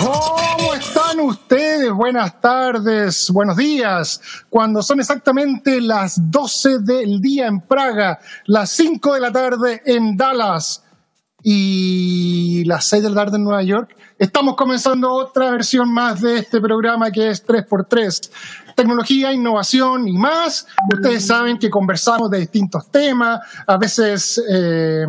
¿Cómo están ustedes? Buenas tardes, buenos días. Cuando son exactamente las 12 del día en Praga, las 5 de la tarde en Dallas y las 6 de la tarde en Nueva York, estamos comenzando otra versión más de este programa que es 3x3. Tecnología, innovación y más. Ustedes saben que conversamos de distintos temas, a veces... Eh,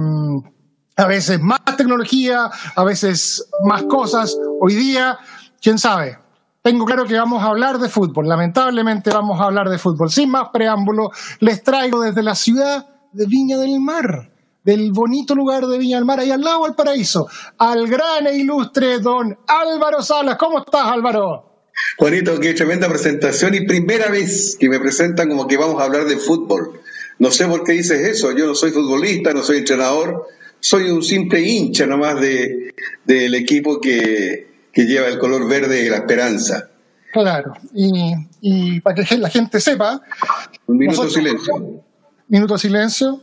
a veces más tecnología, a veces más cosas. Hoy día, quién sabe. Tengo claro que vamos a hablar de fútbol. Lamentablemente vamos a hablar de fútbol. Sin más preámbulo, les traigo desde la ciudad de Viña del Mar, del bonito lugar de Viña del Mar, ahí al lado del paraíso, al gran e ilustre don Álvaro Salas. ¿Cómo estás, Álvaro? Juanito, qué tremenda presentación y primera vez que me presentan como que vamos a hablar de fútbol. No sé por qué dices eso. Yo no soy futbolista, no soy entrenador soy un simple hincha nomás de, del equipo que, lleva el color verde de la esperanza. Claro, y, para que la gente sepa... Un minuto de silencio. Minuto de silencio.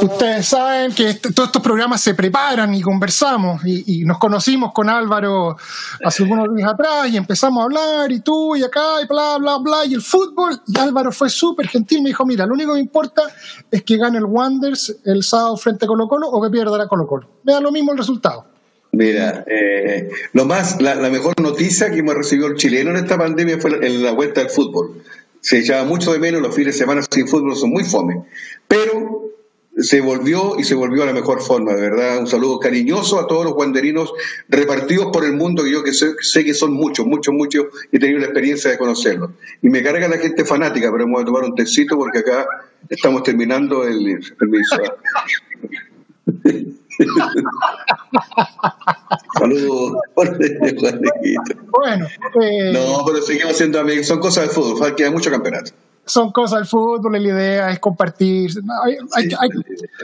Ustedes saben que este, todos estos programas se preparan y conversamos y, nos conocimos con Álvaro hace algunos días atrás y empezamos a hablar y tú y acá y bla, bla, bla y el fútbol y Álvaro fue súper gentil, me dijo, mira, lo único que importa es que gane el Wanderers el sábado frente a Colo Colo o que pierda la Colo Colo. Me da lo mismo el resultado. Mira, eh, lo más, la, mejor noticia que hemos recibido el chileno en esta pandemia fue en la vuelta del fútbol se echaba mucho de menos, los fines de semana sin fútbol son muy fome, pero se volvió y se volvió a la mejor forma, de verdad. Un saludo cariñoso a todos los guanderinos repartidos por el mundo, que yo que sé, que son muchos, muchos, muchos, y he tenido la experiencia de conocerlos. Y me carga la gente fanática, pero vamos a tomar un tecito porque acá estamos terminando el permiso. Saludos. bueno. Eh, no, pero seguimos siendo amigos. Son cosas del fútbol. Queda mucho campeonato. Son cosas del fútbol. La idea es compartir.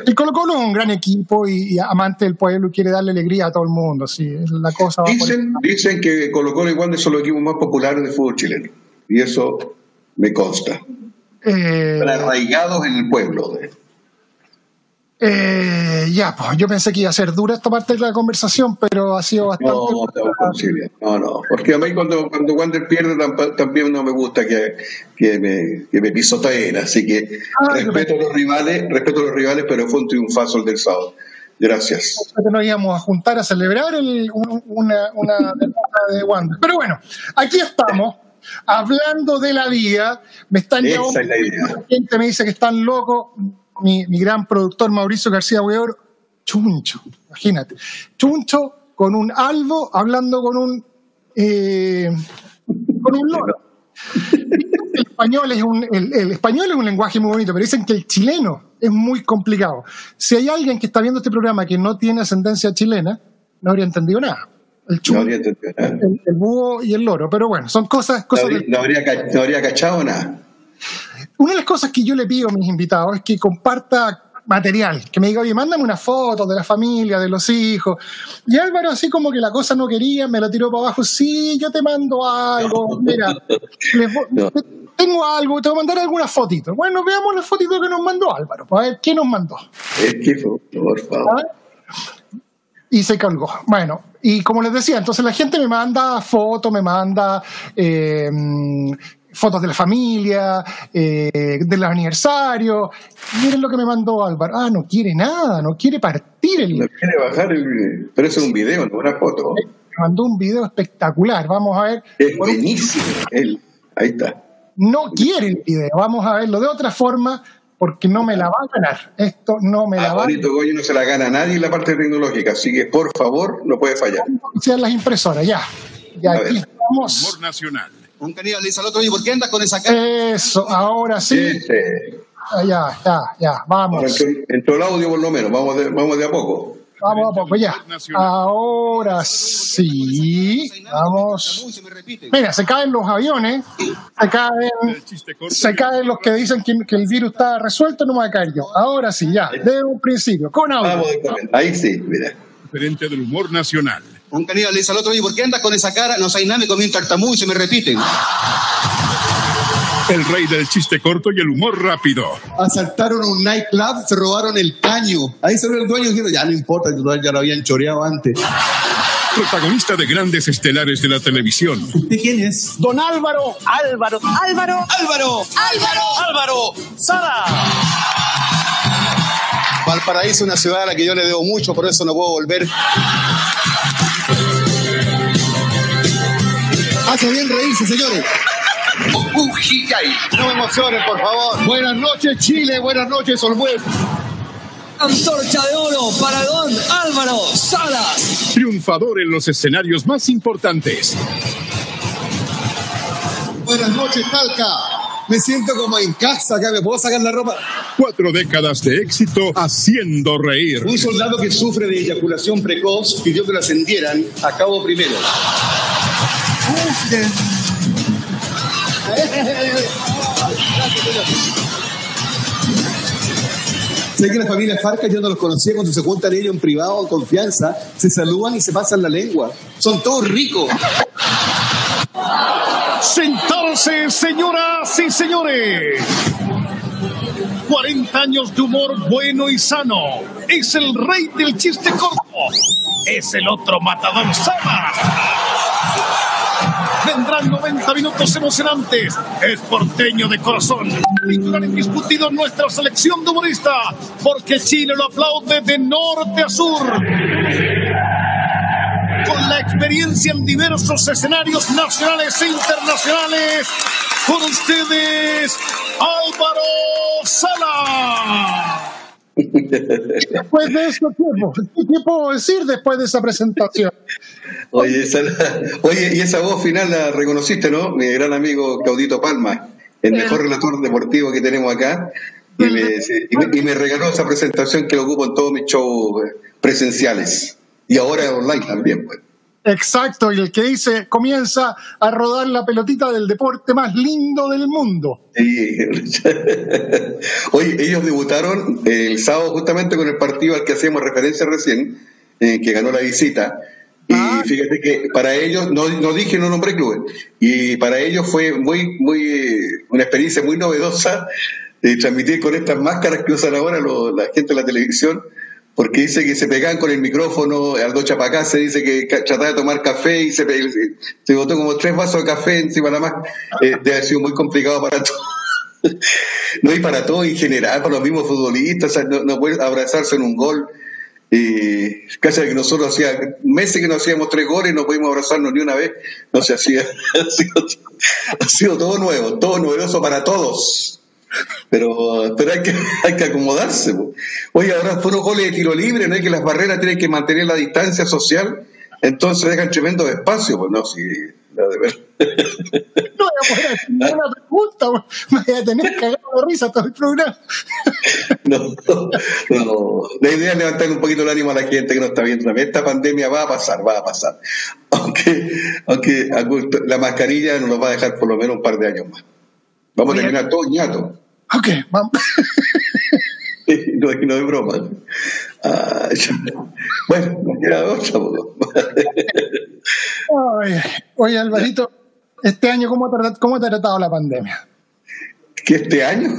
el Colo Colo es un gran equipo y, amante del pueblo y quiere darle alegría a todo el mundo. Sí, la cosa dicen, dicen que Colo Colo igual son los equipos más populares del fútbol chileno. Y eso me consta. Eh, arraigados en el pueblo. Eh, ya, pues yo pensé que iba a ser dura esta parte de la conversación, pero ha sido bastante. No, no, no, porque a mí cuando, cuando Wander pierde también no me gusta que, que, me, que me pisoteen, así que ah, respeto a los rivales, respeto a los rivales, pero fue un triunfazo el del sábado. Gracias. Nos íbamos a juntar a celebrar el, una, una de Wander. Pero bueno, aquí estamos hablando de la vida. Me están Esa es la idea. La gente me dice que están locos mi, gran productor Mauricio García Hueor, chuncho, imagínate, chuncho con un albo hablando con un, eh, con un loro. El español, es un, el, español es un lenguaje muy bonito, pero dicen que el chileno es muy complicado. Si hay alguien que está viendo este programa que no tiene ascendencia chilena, no habría entendido nada. El, chuncho, el, búho y el loro, pero bueno, son cosas... cosas no, habría, no habría cachado nada. Una de las cosas que yo le pido a mis invitados es que comparta material, que me diga, oye, mándame una foto de la familia, de los hijos. Y Álvaro, así como que la cosa no quería, me la tiró para abajo, sí, yo te mando algo, mira, tengo algo, te voy a mandar algunas fotitos. Bueno, veamos las fotitos que nos mandó Álvaro, a ver qué nos mandó. Es que, por favor. Y se colgó. Bueno, y como les decía, entonces la gente me manda fotos, me manda eh, fotos de la familia, eh, de los aniversarios. Miren lo que me mandó Álvaro. Ah, no quiere nada, no quiere partir el. No quiere bajar el. Pero es un video, no una foto. Me mandó un video espectacular. Vamos a ver. Es buenísimo. Él. Ahí está. No quiere el video. Vamos a verlo de otra forma porque no me la va a ganar. Esto no me la va a ganar. Goyo no se la gana a nadie en la parte tecnológica, así que por favor, no puede fallar. Sean las impresoras, ya. Ya aquí estamos. Humor nacional. Un querido le dice al otro, ¿y por qué andas con esa cara? Eso, ahora sí. Ah, ya, ya, ya, vamos. En todo el audio por lo menos, vamos de, vamos de a poco. Vamos a poco, ya. Ahora sí. Vamos. Mira, se caen los aviones, se caen, se caen los que dicen que, el virus está resuelto, no me voy a caer yo. Ahora sí, ya, de un principio, con audio. Ahí sí, mira. Diferente del humor nacional. Un caníbal le dice al otro, ¿y por qué andas con esa cara? No sé, nada, me comí un tartamú y se me repiten. El rey del chiste corto y el humor rápido. Asaltaron un nightclub, se robaron el caño. Ahí se ve el dueño diciendo, ya no importa, ya lo habían choreado antes. Protagonista de grandes estelares de la televisión. ¿Usted quién es? Don Álvaro. Álvaro. Álvaro. Álvaro. Álvaro. Álvaro. Sara. Valparaíso, una ciudad a la que yo le debo mucho, por eso no puedo volver. Hace bien reírse, señores. No me emocionen, por favor. Buenas noches, Chile. Buenas noches, Olmuez. Antorcha de oro para don Álvaro Salas. Triunfador en los escenarios más importantes. Buenas noches, Talca. Me siento como en casa, acá me puedo sacar la ropa. Cuatro décadas de éxito haciendo reír. Un soldado que sufre de eyaculación precoz pidió que lo ascendieran a cabo primero. Sé que la familia Farca yo no los conocía cuando se juntan ellos en privado, en confianza, se saludan y se pasan la lengua. Son todos ricos. Sentarse, señoras y señores. 40 años de humor bueno y sano. Es el rey del chiste corto. Es el otro matador Sama Vendrán 90 minutos emocionantes. Es porteño de corazón. Titular indiscutido nuestra selección de humorista. Porque Chile lo aplaude de norte a sur. Con la experiencia en diversos escenarios nacionales e internacionales. Con ustedes, Álvaro Sala. Después de eso, ¿qué, puedo decir después de esa presentación? Oye, oye, y esa voz final la reconociste, ¿no? Mi gran amigo Claudito Palma, el mejor relator deportivo que tenemos acá. Y me, regaló esa presentación que lo ocupo en todos mis shows presenciales. Y ahora online también, pues. Exacto, y el que dice comienza a rodar la pelotita del deporte más lindo del mundo. Sí. Oye, ellos debutaron el sábado justamente con el partido al que hacíamos referencia recién, eh, que ganó la visita. Y ah. fíjate que para ellos, no, no dije, no nombré clubes, y para ellos fue muy, muy, una experiencia muy novedosa de transmitir con estas máscaras que usan ahora la gente de la televisión porque dice que se pegaban con el micrófono, Aldo Chapacá se dice que trataba de tomar café y se, se botó como tres vasos de café encima nada más. Eh, debe haber sido muy complicado para todos. no, y para todos en general, para los mismos futbolistas, no, no puede abrazarse en un gol. Y casi que nosotros hacía meses que no hacíamos tres goles, no pudimos abrazarnos ni una vez, no se hacía. ha, sido, ha sido todo nuevo, todo novedoso para todos. Pero, pero hay, que, hay que acomodarse. Oye, ahora fueron goles de tiro libre, no hay que las barreras tienen que mantener la distancia social, entonces dejan tremendo espacio. Pues no, sí, no, de ver. No voy a hacer ninguna pregunta, me voy a tener cagado de risa todo el programa. No, no, la idea es levantar un poquito el ánimo a la gente que no está viendo. Esta pandemia va a pasar, va a pasar. Aunque, aunque la mascarilla nos va a dejar por lo menos un par de años más. Vamos a terminar todo ñato. Ok, vamos. no, no es broma. Ah, bueno, no queda otra. oye, Alvarito, este año, ¿cómo te, ¿cómo te ha tratado la pandemia? ¿Que este año?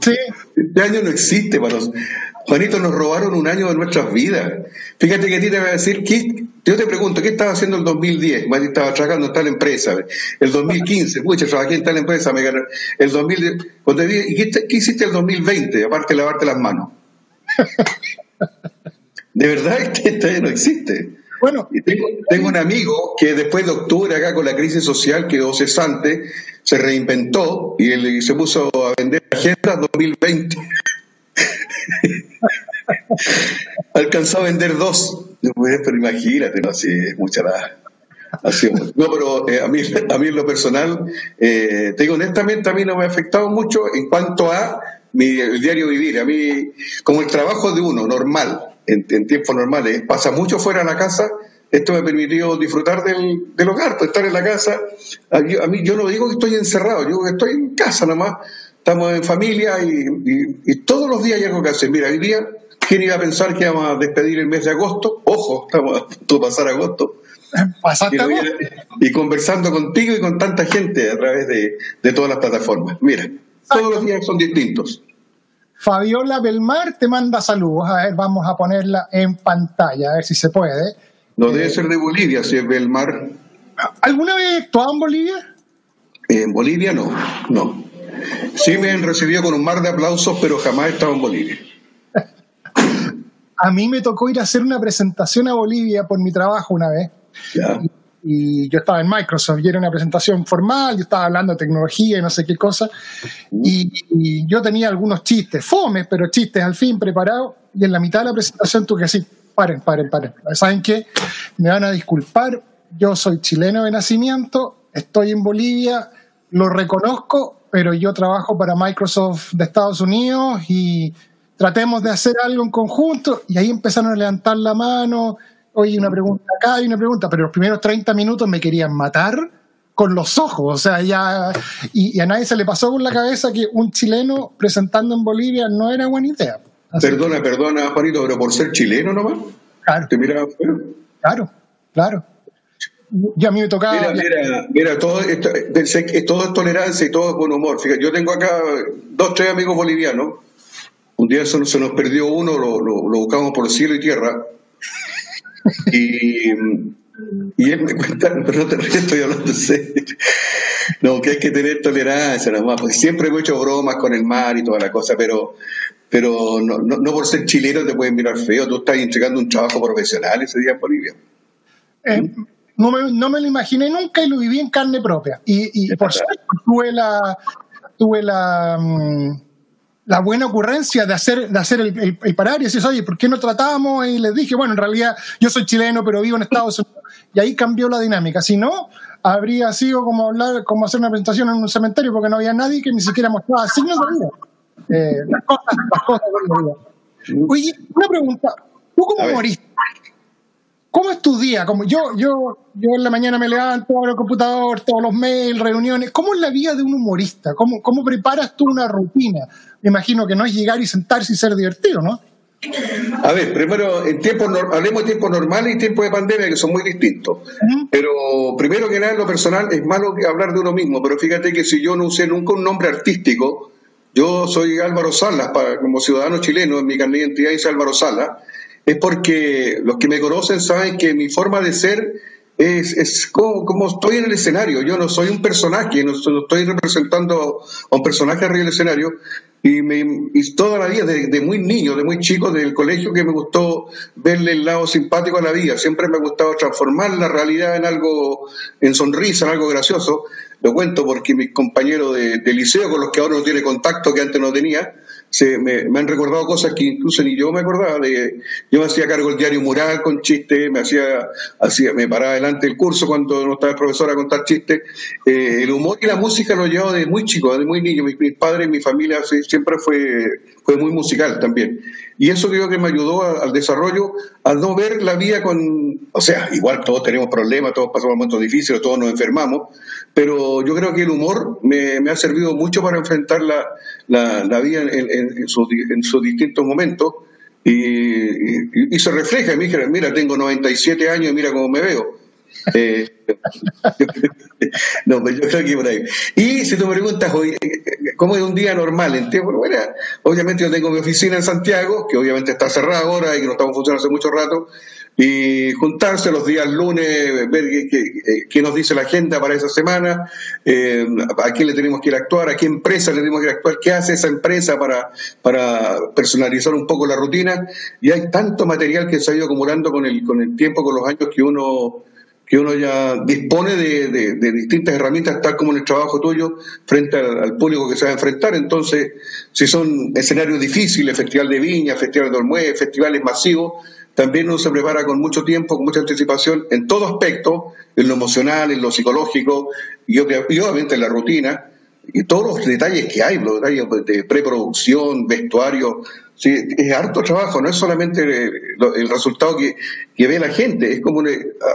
Sí. Este año no existe para los... Juanito, nos robaron un año de nuestras vidas. Fíjate que a ti te voy a decir, ¿qué, yo te pregunto, ¿qué estaba haciendo el 2010? Estaba trabajando en tal empresa. El 2015, pucha, trabajé en tal empresa, me gané. El 2010, ¿y qué, qué hiciste el 2020? Aparte de lavarte las manos. de verdad que este año no existe. Bueno, tengo, tengo, un amigo que después de octubre, acá con la crisis social, quedó cesante, se reinventó y él se puso a vender agendas 2020. Alcanzó a vender dos. Pero imagínate, no, así es mucha la. no, pero eh, a, mí, a mí en lo personal, eh, te digo honestamente, a mí no me ha afectado mucho en cuanto a mi, el diario vivir. A mí, como el trabajo de uno, normal, en, en tiempos normales, pasa mucho fuera de la casa, esto me permitió disfrutar del, del hogar, pues, estar en la casa. A mí yo no digo que estoy encerrado, yo digo que estoy en casa nomás, estamos en familia y, y- y todos los días hay algo que hacer. Mira, hoy día, ¿quién iba a pensar que íbamos a despedir el mes de agosto? Ojo, estamos a punto de pasar agosto. Y, conversando contigo y con tanta gente a través de, de todas las plataformas. Mira, todos los días son distintos. Fabiola Belmar te manda saludos. A ver, vamos a ponerla en pantalla, a ver si se puede. No debe ser de Bolivia, si es del mar. ¿Alguna vez actuado en Bolivia? En Bolivia no, no. Sí me han recibido con un mar de aplausos, pero jamás he estado en Bolivia. A mí me tocó ir a hacer una presentación a Bolivia por mi trabajo una vez. Ya. y yo estaba en Microsoft y era una presentación formal, yo estaba hablando de tecnología y no sé qué cosa, y, y yo tenía algunos chistes, fomes, pero chistes al fin preparados, y en la mitad de la presentación tuve que decir, paren, paren, paren, ¿saben qué? Me van a disculpar, yo soy chileno de nacimiento, estoy en Bolivia, lo reconozco, pero yo trabajo para Microsoft de Estados Unidos y tratemos de hacer algo en conjunto, y ahí empezaron a levantar la mano, oye, una pregunta acá y una pregunta, pero los primeros 30 minutos me querían matar con los ojos, o sea, ya, y, y a nadie se le pasó por la cabeza que un chileno presentando en Bolivia no era buena idea. Así que, Perdona, perdona, Juanito, pero por ser chileno nomás, claro, te miraba claro, claro. Y a mí me tocaba... Mira, mira, mira, todo esto, pensé que todo es tolerancia y todo es buen humor. Fíjate, yo tengo acá dos, tres amigos bolivianos. Un día se nos, se nos perdió uno, lo, lo- lo buscamos por cielo y tierra. Y, y él me cuenta, pero no te ríes, estoy hablando en serio. No, que hay que tener tolerancia nomás, porque siempre hemos hecho bromas con el mar y toda la cosa, pero pero no, no, no por ser chileno te pueden mirar feo. Tú estás entregando un trabajo profesional ese día en Bolivia. Eh, no, me, no me lo imaginé nunca y lo viví en carne propia. Y, y por suerte tuve la, tuve la, mm, la buena ocurrencia de hacer, de hacer el, el- el parar y decir, oye, ¿por qué no tratamos? Y les dije, bueno, en realidad yo soy chileno, pero vivo en Estados Unidos. Y ahí cambió la dinámica. Si no, habría sido como hablar, como hacer una presentación en un cementerio porque no había nadie que ni siquiera mostraba signos de vida. Eh, las cosas, las cosas de la vida. Oye, una pregunta. ¿Tú A cómo ver. moriste? ¿Cómo es tu día? Como yo, yo, yo en la mañana me levanto, abro el computador, todos los mails, reuniones. ¿Cómo es la vida de un humorista? ¿Cómo, cómo preparas tú una rutina? Me imagino que no es llegar y sentarse y ser divertido, ¿no? A ver, primero, en tiempos, nor- hablemos de tiempos normales y tiempos de pandemia, que son muy distintos. Pero primero que nada, en lo personal, es malo hablar de uno mismo, pero fíjate que si yo no usé nunca un nombre artístico, yo soy Álvaro Salas, para- como ciudadano chileno, en mi carnet de identidad dice Álvaro Salas, es porque los que me conocen saben que mi forma de ser es, es como, como estoy en el escenario. Yo no soy un personaje, no, no estoy representando a un personaje arriba del escenario. Y, me, y toda la vida, de, de muy niño, de muy chico, del colegio, que me gustó verle el lado simpático a la vida. Siempre me ha gustado transformar la realidad en algo, en sonrisa, en algo gracioso. Lo cuento porque mis compañeros de, de liceo, con los que ahora no tiene contacto, que antes no tenía, se, me, han recordado cosas que incluso ni yo me acordaba. De, yo me hacía cargo del diario mural con chistes, me hacía, hacía, me paraba delante del curso cuando no estaba el profesor a contar chistes. Eh, el humor y la música lo llevo desde muy chico, desde muy niño. Mis, mis padres, mi familia siempre fue, fue muy musical también. Y eso creo que me ayudó al desarrollo, a no ver la vida con, o sea, igual todos tenemos problemas, todos pasamos momentos difíciles, todos nos enfermamos, pero yo creo que el humor me, ha servido mucho para enfrentar la, vida en, sus, distintos momentos y, y- y se refleja. Dijeron, mira, tengo 97 años y mira cómo me veo. Eh, no, pues yo creo que por ahí. Y si tú me preguntas, hoy, eh, ¿cómo es un día normal en tiempo? Bueno, obviamente yo tengo mi oficina en Santiago, que obviamente está cerrada ahora y que no estamos funcionando hace mucho rato, y juntarse los días lunes, ver qué, eh, nos dice la agenda para esa semana, eh, a quién le tenemos que ir a actuar, a qué empresa le tenemos que ir a actuar, qué hace esa empresa para, para personalizar un poco la rutina. Y hay tanto material que se ha ido acumulando con el, con el tiempo, con los años que uno que uno ya dispone de, de- distintas herramientas, tal como en el trabajo tuyo, frente al, público que se va a enfrentar. Entonces, si son escenarios difíciles, Festival de Viña, Festival de Olmué, festivales masivos, también uno se prepara con mucho tiempo, con mucha anticipación, en todo aspecto, en lo emocional, en lo psicológico, y obviamente en la rutina, y todos los detalles que hay, los detalles de preproducción, vestuario, Sí, es harto trabajo, no es solamente el, resultado que, ve la gente, es como,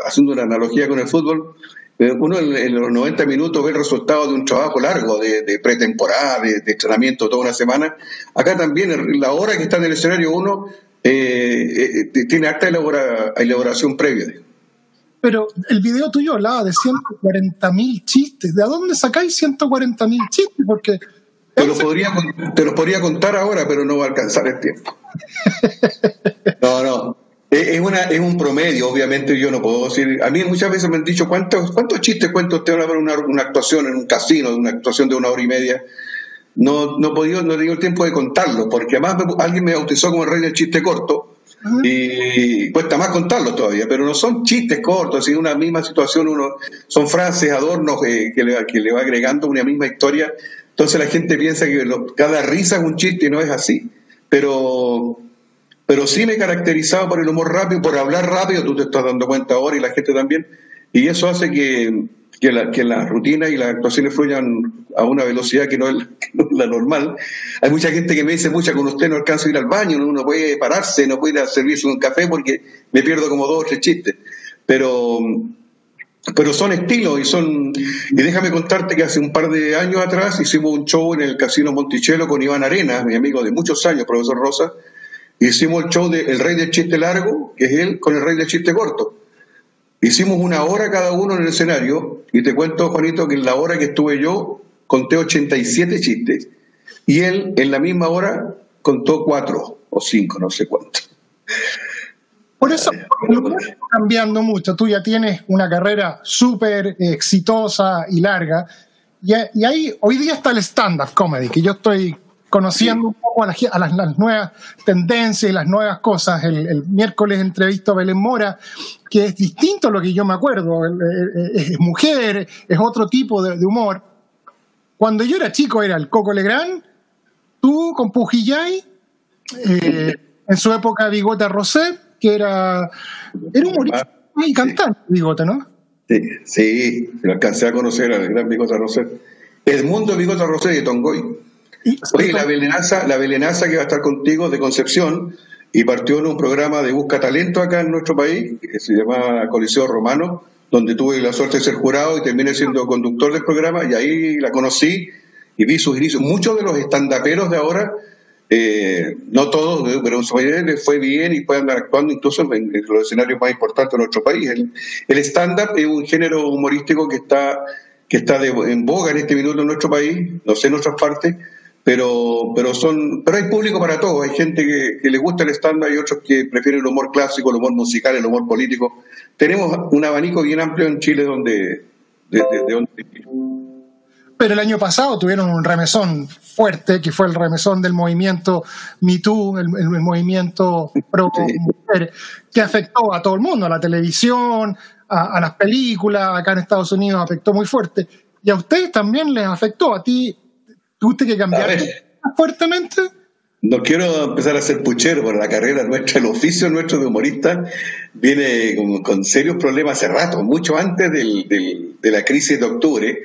haciendo una analogía con el fútbol, eh, uno en, los 90 minutos ve el resultado de un trabajo largo, de, pretemporada, de, entrenamiento toda una semana. Acá también, la hora que está en el escenario uno eh, eh, tiene harta elaboración previa. Pero el video tuyo hablaba de 140 mil chistes. ¿De dónde sacáis 140 mil chistes? Porque te lo, podría, te lo podría contar ahora, pero no va a alcanzar el tiempo. No, no. Es, una, es un promedio, obviamente yo no puedo decir. A mí muchas veces me han dicho, ¿cuántos, cuántos chistes cuenta usted para una, una actuación en un casino, una actuación de una hora y media? No, no, podido, no he tenido el tiempo de contarlo, porque además alguien me bautizó como el rey del chiste corto, y cuesta más contarlo todavía, pero no son chistes cortos, en una misma situación uno son frases, adornos eh, que, le, que le va agregando una misma historia entonces la gente piensa que cada risa es un chiste y no es así. Pero, pero sí me he caracterizado por el humor rápido, por hablar rápido, tú te estás dando cuenta ahora y la gente también. Y eso hace que, que, la, que las rutinas y las actuaciones fluyan a una velocidad que no, es, la normal. Hay mucha gente que me dice, mucha, con usted no alcanzo a ir al baño, uno no puede pararse, no puede ir a servirse un café porque me pierdo como dos o tres chistes. Pero pero son estilos y son y déjame contarte que hace un par de años atrás hicimos un show en el Casino Monticello con Iván Arenas, mi amigo de muchos años, profesor Rosa, hicimos el show de El Rey del Chiste Largo, que es él, con el Rey del Chiste Corto. Hicimos una hora cada uno en el escenario y te cuento, Juanito, que en la hora que estuve yo conté 87 chistes y él en la misma hora contó cuatro o cinco, no sé cuánto. Por eso está cambiando mucho. Tú ya tienes una carrera súper exitosa y larga. Y, ahí, hoy día está el stand-up comedy, que yo estoy conociendo un poco a, las, nuevas tendencias y las nuevas cosas. El, miércoles entrevisto a Belén Mora, que es distinto a lo que yo me acuerdo. Es, mujer, es otro tipo de, humor. Cuando yo era chico era el Coco Legrand, tú con Pujillay, eh, en su época Bigota Rosé, que era, era humorista y cantante, Bigota, ¿no? Sí, sí, lo alcancé a conocer al gran Bigota Rosé. El mundo Bigota Rosé de Tongoy. Oye, la belenaza, la belenaza que va a estar contigo de Concepción y partió en un programa de Busca Talento acá en nuestro país, que se llama Coliseo Romano, donde tuve la suerte de ser jurado y terminé siendo conductor del programa y ahí la conocí y vi sus inicios. Muchos de los estandaperos de ahora eh, no todos, pero en su les fue bien y pueden andar actuando incluso en, los escenarios más importantes de nuestro país. El, stand-up es un género humorístico que está, que está en boga en este minuto en nuestro país, no sé en otras partes, pero, pero, son, pero hay público para todo. Hay gente que, le gusta el stand-up y otros que prefieren el humor clásico, el humor musical, el humor político. Tenemos un abanico bien amplio en Chile donde, de, donde pero el año pasado tuvieron un remesón fuerte, que fue el remesón del movimiento MeToo, el, el movimiento pro mujer, que afectó a todo el mundo, a la televisión, a, las películas, acá en Estados Unidos afectó muy fuerte. Y a ustedes también les afectó. ¿A ti tuviste que cambiar fuertemente? No quiero empezar a ser puchero, pero la carrera nuestra, el oficio nuestro de humorista viene con, serios problemas hace rato, mucho antes de la crisis de octubre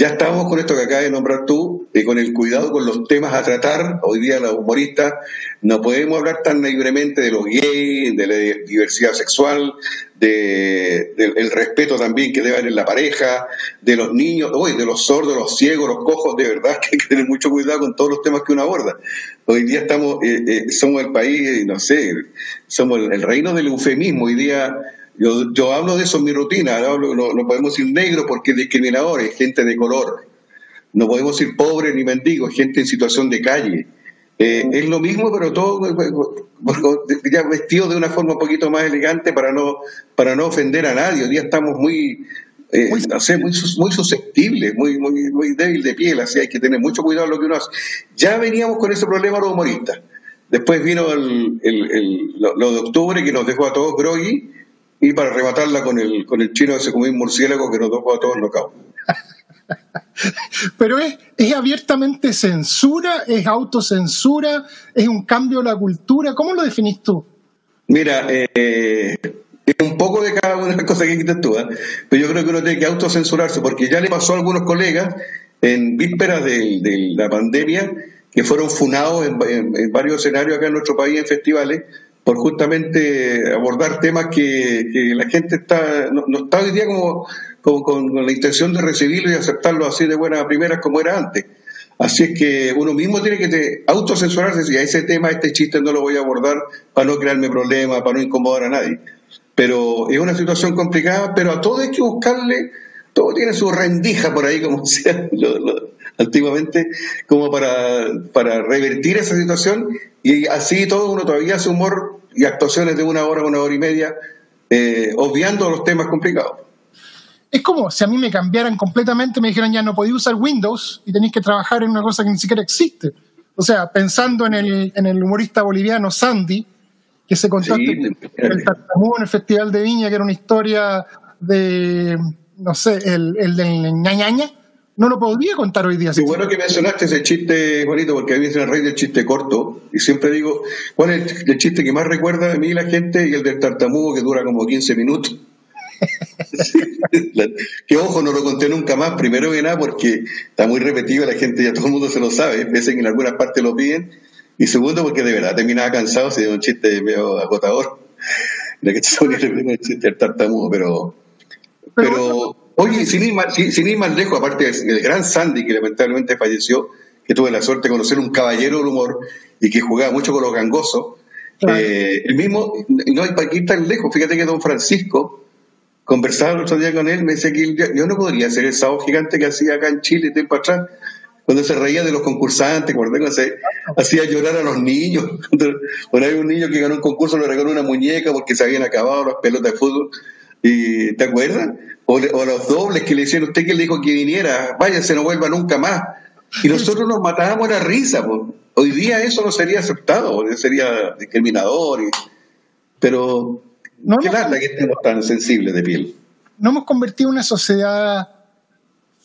ya estamos con esto que acabas de nombrar tú, y con el cuidado con los temas a tratar. Hoy día los humoristas no podemos hablar tan libremente de los gays, de la diversidad sexual, del respeto también que debe haber en la pareja, de los niños, hoy de los sordos, los ciegos, los cojos, de verdad que hay que tener mucho cuidado con todos los temas que uno aborda. Hoy día estamos, eh, eh, somos el país, no sé, somos el reino del eufemismo. Hoy día yo, yo hablo de eso en mi rutina, no, no, podemos decir negro porque es discriminador, es gente de color. No podemos decir pobre ni mendigo, es gente en situación de calle. Eh, es lo mismo, pero todo ya vestido de una forma un poquito más elegante para no, para no ofender a nadie. Hoy día estamos muy, eh, no sé, muy, muy susceptibles, muy, muy, muy débil de piel, así hay que tener mucho cuidado en lo que uno hace. Ya veníamos con ese problema los humoristas. Después vino el, el, lo, de octubre que nos dejó a todos groggy y para rematarla con el, con el chino ese común murciélago que nos tocó a todos nocaut. Pero es, es abiertamente censura, es autocensura, es un cambio de la cultura. ¿Cómo lo definís tú? Mira, eh, es un poco de cada una de las cosas que quitas tú, ¿eh? pero yo creo que uno tiene que autocensurarse, porque ya le pasó a algunos colegas en vísperas de, de la pandemia que fueron funados en, en varios escenarios acá en nuestro país, en festivales, por justamente abordar temas que, la gente está no, no, está hoy día como, con, la intención de recibirlo y aceptarlo así de buenas primeras como era antes. Así es que uno mismo tiene que autocensurarse y a ese tema, este chiste no lo voy a abordar para no crearme problemas, para no incomodar a nadie. Pero es una situación complicada, pero a todo hay que buscarle, todo tiene su rendija por ahí, como decía lo, lo, antiguamente, como para, para revertir esa situación y así todo uno todavía hace humor y actuaciones de una hora, una hora y media, eh, obviando los temas complicados. Es como si a mí me cambiaran completamente, me dijeran ya no podía usar Windows y tenéis que trabajar en una cosa que ni siquiera existe. O sea, pensando en el, en el humorista boliviano Sandy, que se contó sí, en el Tartamudo en el Festival de Viña, que era una historia de, no sé, el, el del ñañaña, no lo podría contar hoy día. Sí, bueno que mencionaste ese chiste bonito, porque a mí es el rey del chiste corto, y siempre digo, ¿cuál es el chiste que más recuerda de mí la gente? Y el del tartamudo, que dura como 15 minutos. que ojo, no lo conté nunca más, primero que nada porque está muy repetido, la gente ya todo el mundo se lo sabe, veces que en algunas partes lo piden, y segundo porque de verdad terminaba cansado, se dio un chiste medio agotador, de que se el chiste del tartamudo, pero, pero, pero oye, sin ir, más, sin, ir, más, lejos, aparte del gran Sandy que lamentablemente falleció, que tuve la suerte de conocer un caballero del humor y que jugaba mucho con los gangosos, claro. eh, el mismo, no hay para ir tan lejos, fíjate que don Francisco, conversaba el otro día con él, me decía que yo no podría hacer el sábado gigante que hacía acá en Chile, tiempo atrás, cuando se reía de los concursantes, cuando se hacía llorar a los niños. Bueno, hay un niño que ganó un concurso, le regaló una muñeca porque se habían acabado las pelotas de fútbol. ¿Y te acuerdas? O, o los dobles que le decían, usted que le dijo que viniera, váyase, no vuelva nunca más. Y nosotros nos matábamos a la risa. Pues. Hoy día eso no sería aceptado, sería discriminador. Y... Pero no qué lata que estemos tan sensibles de piel. No hemos convertido en una sociedad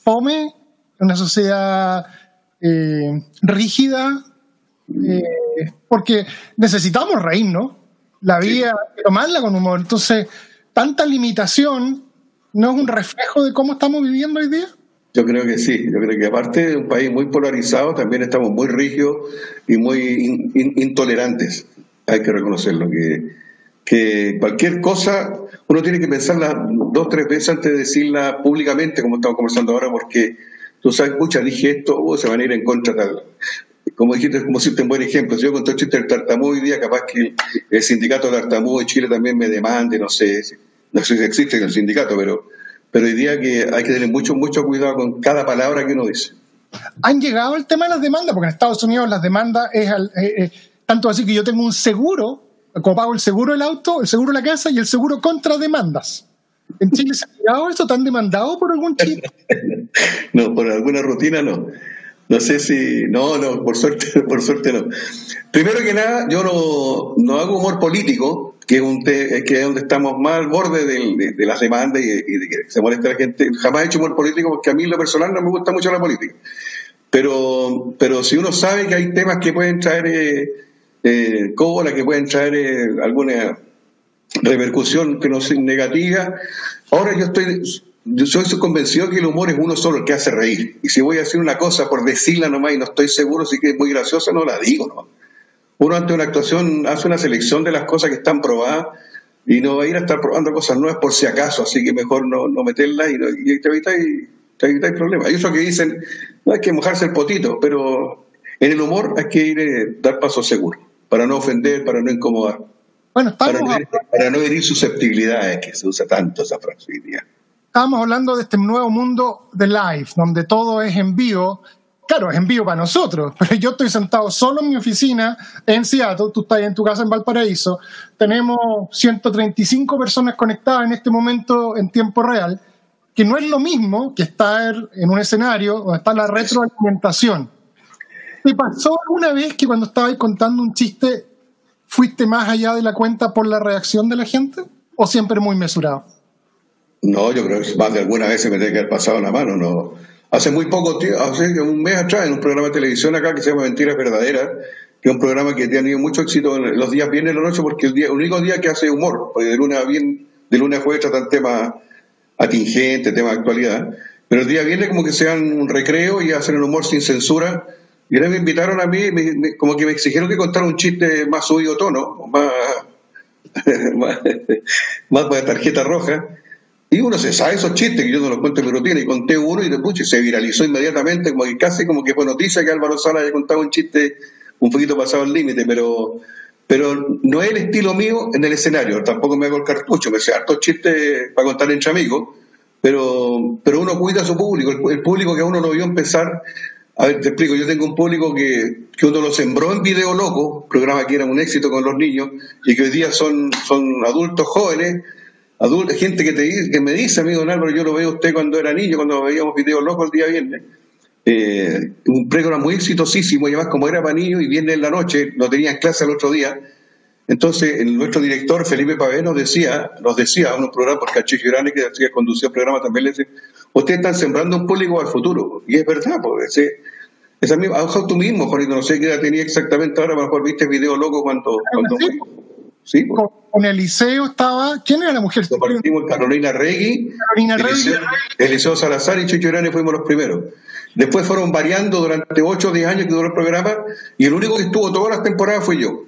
fome, una sociedad eh, rígida, eh, porque necesitamos reírnos. La vida sí. tomarla con humor. Entonces, tanta limitación no es un reflejo de cómo estamos viviendo hoy día. Yo creo que sí, yo creo que aparte de un país muy polarizado, también estamos muy rígidos y muy in, in, intolerantes. Hay que reconocerlo, que, que cualquier cosa uno tiene que pensarla dos, tres veces antes de decirla públicamente, como estamos conversando ahora, porque tú sabes, escucha, dije esto, oh, se van en contra tal. Como dijiste, como hiciste un buen ejemplo, si yo conté el chiste del hoy día, capaz que el sindicato de tartamudo de Chile también me demande, no sé, no sé si existe el sindicato, pero, pero hoy día que hay que tener mucho, mucho cuidado con cada palabra que uno dice. Han llegado el tema de las demandas, porque en Estados Unidos las demandas es, eh, eh, tanto así que yo tengo un seguro como pago el seguro del auto, el seguro de la casa y el seguro contra demandas. ¿En Chile se ha llegado esto? ¿Tan demandado por algún chiste? no, por alguna rutina no. No sé si. No, no, por suerte, por suerte no. Primero que nada, yo no, no hago humor político, que es, un te, que es donde estamos más al borde de, de, de las demandas y, de que se molesta la gente. Jamás he hecho humor político porque a mí, lo personal, no me gusta mucho la política. Pero, pero si uno sabe que hay temas que pueden traer. Eh, eh, que pueden traer eh, alguna repercusión que no sea negativa. Ahora yo estoy, yo soy convencido que el humor es uno solo el que hace reír. Y si voy a decir una cosa por decirla nomás y no estoy seguro si es muy graciosa, no la digo. ¿no? Uno ante una actuación hace una selección de las cosas que están probadas y no va a ir a estar probando cosas nuevas por si acaso, así que mejor no, no meterlas y, no, y te evitáis te evitáis problemas. Y eso que dicen, no hay que mojarse el potito, pero en el humor hay que ir eh, dar pasos seguros para no ofender, para no incomodar. Bueno, para, no, para no herir susceptibilidades, que se usa tanto esa frase hoy día. Estábamos hablando de este nuevo mundo de live, donde todo es en vivo. Claro, es en vivo para nosotros, pero yo estoy sentado solo en mi oficina en Seattle, tú estás en tu casa en Valparaíso, tenemos 135 personas conectadas en este momento en tiempo real, que no es lo mismo que estar en un escenario donde está la retroalimentación. ¿Te pasó alguna vez que cuando estabas contando un chiste fuiste más allá de la cuenta por la reacción de la gente? ¿O siempre muy mesurado? No, yo creo que más de alguna vez se me tiene que haber pasado la mano. No. Hace muy poco, hace un mes atrás, en un programa de televisión acá que se llama Mentiras Verdaderas, que es un programa que ha tenido mucho éxito los días viernes y la noche, porque el, el único día que hace humor, porque de lunes a, bien, de lunes a jueves tratan temas atingentes, temas de actualidad, pero el día viernes como que se dan un recreo y hacen el humor sin censura, Y ahora me invitaron a mí, me- me- como que me exigieron que contara un chiste más subido tono, más, más, más de tarjeta roja. Y uno se sabe esos chistes que yo no los cuento en mi rutina. Y conté uno y de pucha, se viralizó inmediatamente, como que casi como que fue noticia que Álvaro Sala haya contado un chiste un poquito pasado el límite, pero pero no es el estilo mío en el escenario, tampoco me hago el cartucho, me sé hartos chistes para contar entre amigos, pero, pero uno cuida a su público, el, el público que uno lo vio empezar, a ver, te explico, yo tengo un público que, que uno lo sembró en Video Loco, programa que era un éxito con los niños, y que hoy día son, son adultos jóvenes, adultos, gente que, te, que me dice, amigo Don Álvaro, yo lo veo a usted cuando era niño, cuando veíamos Video Loco el día viernes, eh, un programa muy exitosísimo, y además como era para niños y viene en la noche, no tenían clase el otro día, entonces nuestro director Felipe Pavé nos decía, nos decía en un programa, porque a Chico Grande que hacía conducía el programa también le decía, ustedes están sembrando un público al futuro, y es verdad, pues ese, esa misma, ojo tú mismo, Juanito, no sé qué edad tenía exactamente ahora, a lo mejor viste video loco cuando, cuando sí. pues, Con, con Eliseo estaba. ¿Quién era la mujer? compartimos Carolina Regui, Carolina Regui. Eliseo, Eliseo Salazar y Chicho Irane fuimos los primeros. Después fueron variando durante 8 o 10 años que duró el programa y el único que estuvo todas las temporadas fue yo.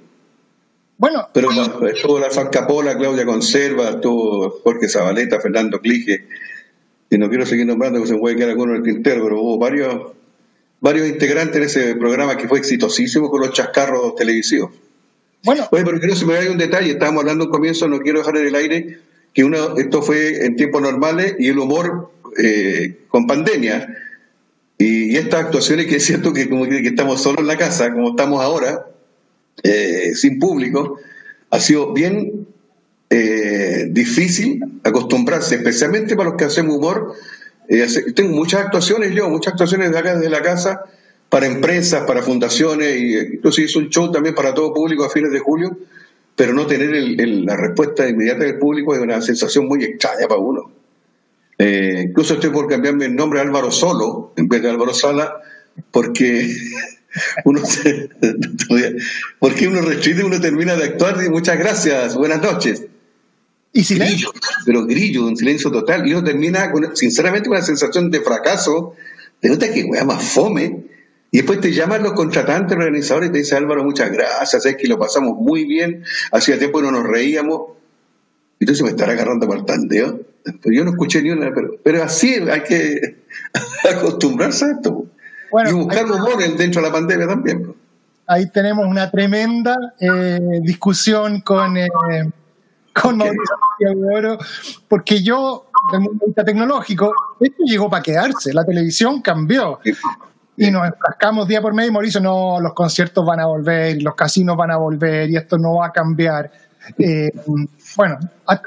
Bueno, Pero estuvo la Capola, Claudia Conserva, estuvo Jorge Zabaleta, Fernando Clige, y no quiero seguir nombrando porque se me puede quedar alguno en el tintero, pero hubo varios, varios integrantes en ese programa que fue exitosísimo con los chascarros televisivos. Bueno, Oye, pero quiero hay un detalle, estábamos hablando un comienzo, no quiero dejar en el aire, que uno, esto fue en tiempos normales y el humor eh, con pandemia. Y, y estas actuaciones que es cierto que como que, que estamos solos en la casa, como estamos ahora, eh, sin público, ha sido bien eh, difícil acostumbrarse, especialmente para los que hacemos humor. Eh, tengo muchas actuaciones yo, muchas actuaciones de acá desde la casa, para empresas, para fundaciones, y eh, incluso hice un show también para todo público a fines de julio, pero no tener el- el- la respuesta inmediata del público es una sensación muy extraña para uno. Eh, incluso estoy por cambiarme el nombre a Álvaro Solo en vez de Álvaro Sala, porque uno se- porque uno restrite, uno termina de actuar y muchas gracias, buenas noches. y silencio. Grillo, pero grillo, un silencio total, y uno termina con, sinceramente con una sensación de fracaso, de nota que wea más fome, y después te llaman los contratantes, los organizadores, y te dicen Álvaro, muchas gracias, es que lo pasamos muy bien, hacía tiempo que no nos reíamos, y entonces me estará agarrando para el tandeo. Pero yo no escuché ni una, pero, pero así hay que acostumbrarse a esto. Bueno, y buscar humor en- dentro de la pandemia también. Ahí tenemos una tremenda eh, discusión con, eh, con Mauricio Oro, porque yo, del mundo de vista tecnológico, esto llegó para quedarse, la televisión cambió. Y nos enfrascamos día por medio y Mauricio, no, los conciertos van a volver, los casinos van a volver, y esto no va a cambiar. Eh, bueno,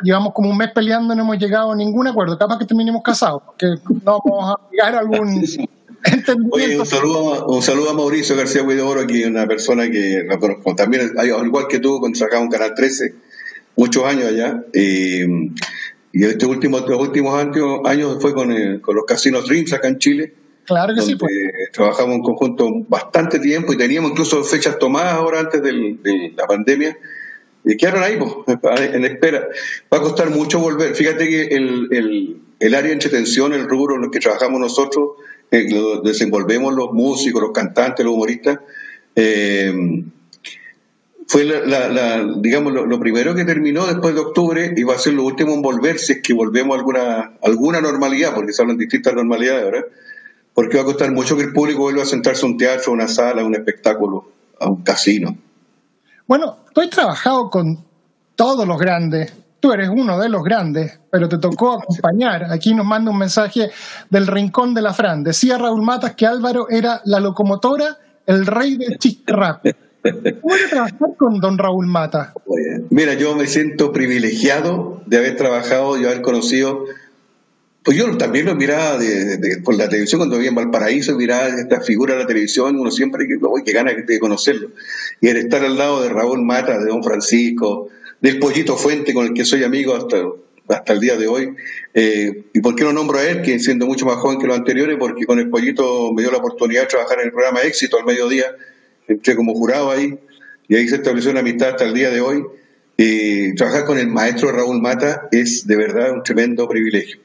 llevamos como un mes peleando no hemos llegado a ningún acuerdo. Capaz que terminemos casados, porque no vamos a llegar a algún Oye, entendimiento. un saludo, un saludo a Mauricio García Huidobro, aquí una persona que la conozco también, al igual que tú, sacaba un Canal 13, muchos años allá. Y, y este último, los últimos años, años fue con, el- con los casinos Dreams acá en Chile, Claro que sí, pues. trabajamos en conjunto bastante tiempo y teníamos incluso fechas tomadas ahora antes de la pandemia. Y quedaron ahí, pues, en espera. Va a costar mucho volver. Fíjate que el, el, el área de entretención, el rubro en el que trabajamos nosotros, eh, lo desenvolvemos los músicos, los cantantes, los humoristas, eh, fue la, digamos lo, primero que terminó después de octubre y va a ser lo último en volver si es que volvemos a alguna alguna normalidad porque se hablan distintas normalidades ahora porque va a costar mucho que el público vuelva a sentarse a un teatro, a una sala, a un espectáculo, a un casino. Bueno, tú has trabajado con todos los grandes. Tú eres uno de los grandes, pero te tocó acompañar. Aquí nos manda un mensaje del Rincón de la Fran. Decía Raúl Matas que Álvaro era la locomotora, el rey del chiste rap. ¿Cómo era trabajar con don Raúl Matas? Mira, yo me siento privilegiado de haber trabajado y haber conocido. Pues yo también lo miraba de- de- por la televisión cuando vivía en Valparaíso, miraba esta figura de la televisión, uno siempre que, uy, qué ganas de conocerlo. Y el estar al lado de Raúl Mata, de Don Francisco, del Pollito Fuente, con el que soy amigo hasta, hasta el día de hoy. Eh, ¿Y por qué no nombro a él, que siendo mucho más joven que los anteriores? Porque con el Pollito me dio la oportunidad de trabajar en el programa Éxito al mediodía, entré como jurado ahí, y ahí se estableció una amistad hasta el día de hoy. Y trabajar con el maestro Raúl Mata es de verdad un tremendo privilegio.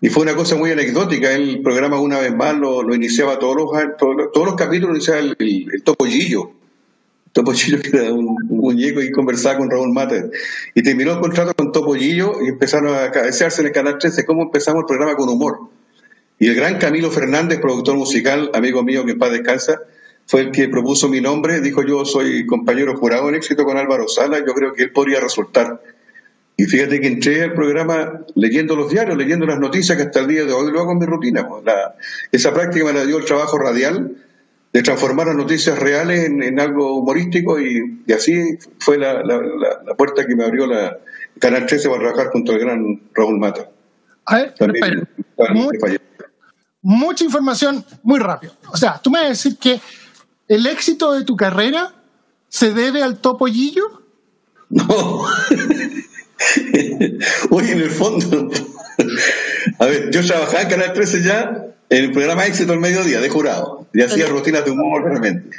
Y fue una cosa muy anecdótica. El programa, una vez más, lo, lo iniciaba todos los, todos todos los capítulos, iniciaba el, el, el Topollillo. Topollillo, que era un, un, muñeco y conversaba con Raúl Mate. Y terminó el contrato con Topollillo y empezaron a cabecearse en el Canal 13 cómo empezamos el programa con humor. Y el gran Camilo Fernández, productor musical, amigo mío que en paz descansa, fue el que propuso mi nombre. Dijo: Yo soy compañero jurado en éxito con Álvaro Sala, yo creo que él podría resultar. Y fíjate que entré al programa leyendo los diarios, leyendo las noticias que hasta el día de hoy lo hago en mi rutina. La, esa práctica me la dio el trabajo radial de transformar las noticias reales en, en algo humorístico y, y, así fue la, la, la, puerta que me abrió la Canal 13 para trabajar junto al gran Raúl Mata. A ver, También, mucha información muy rápido. O sea, tú me vas a decir que el éxito de tu carrera se debe al topollillo. No. Oye, en el fondo, a ver, yo trabajaba en Canal 13 ya en el programa Éxito al Mediodía, de jurado, y hacía rutinas de humor realmente.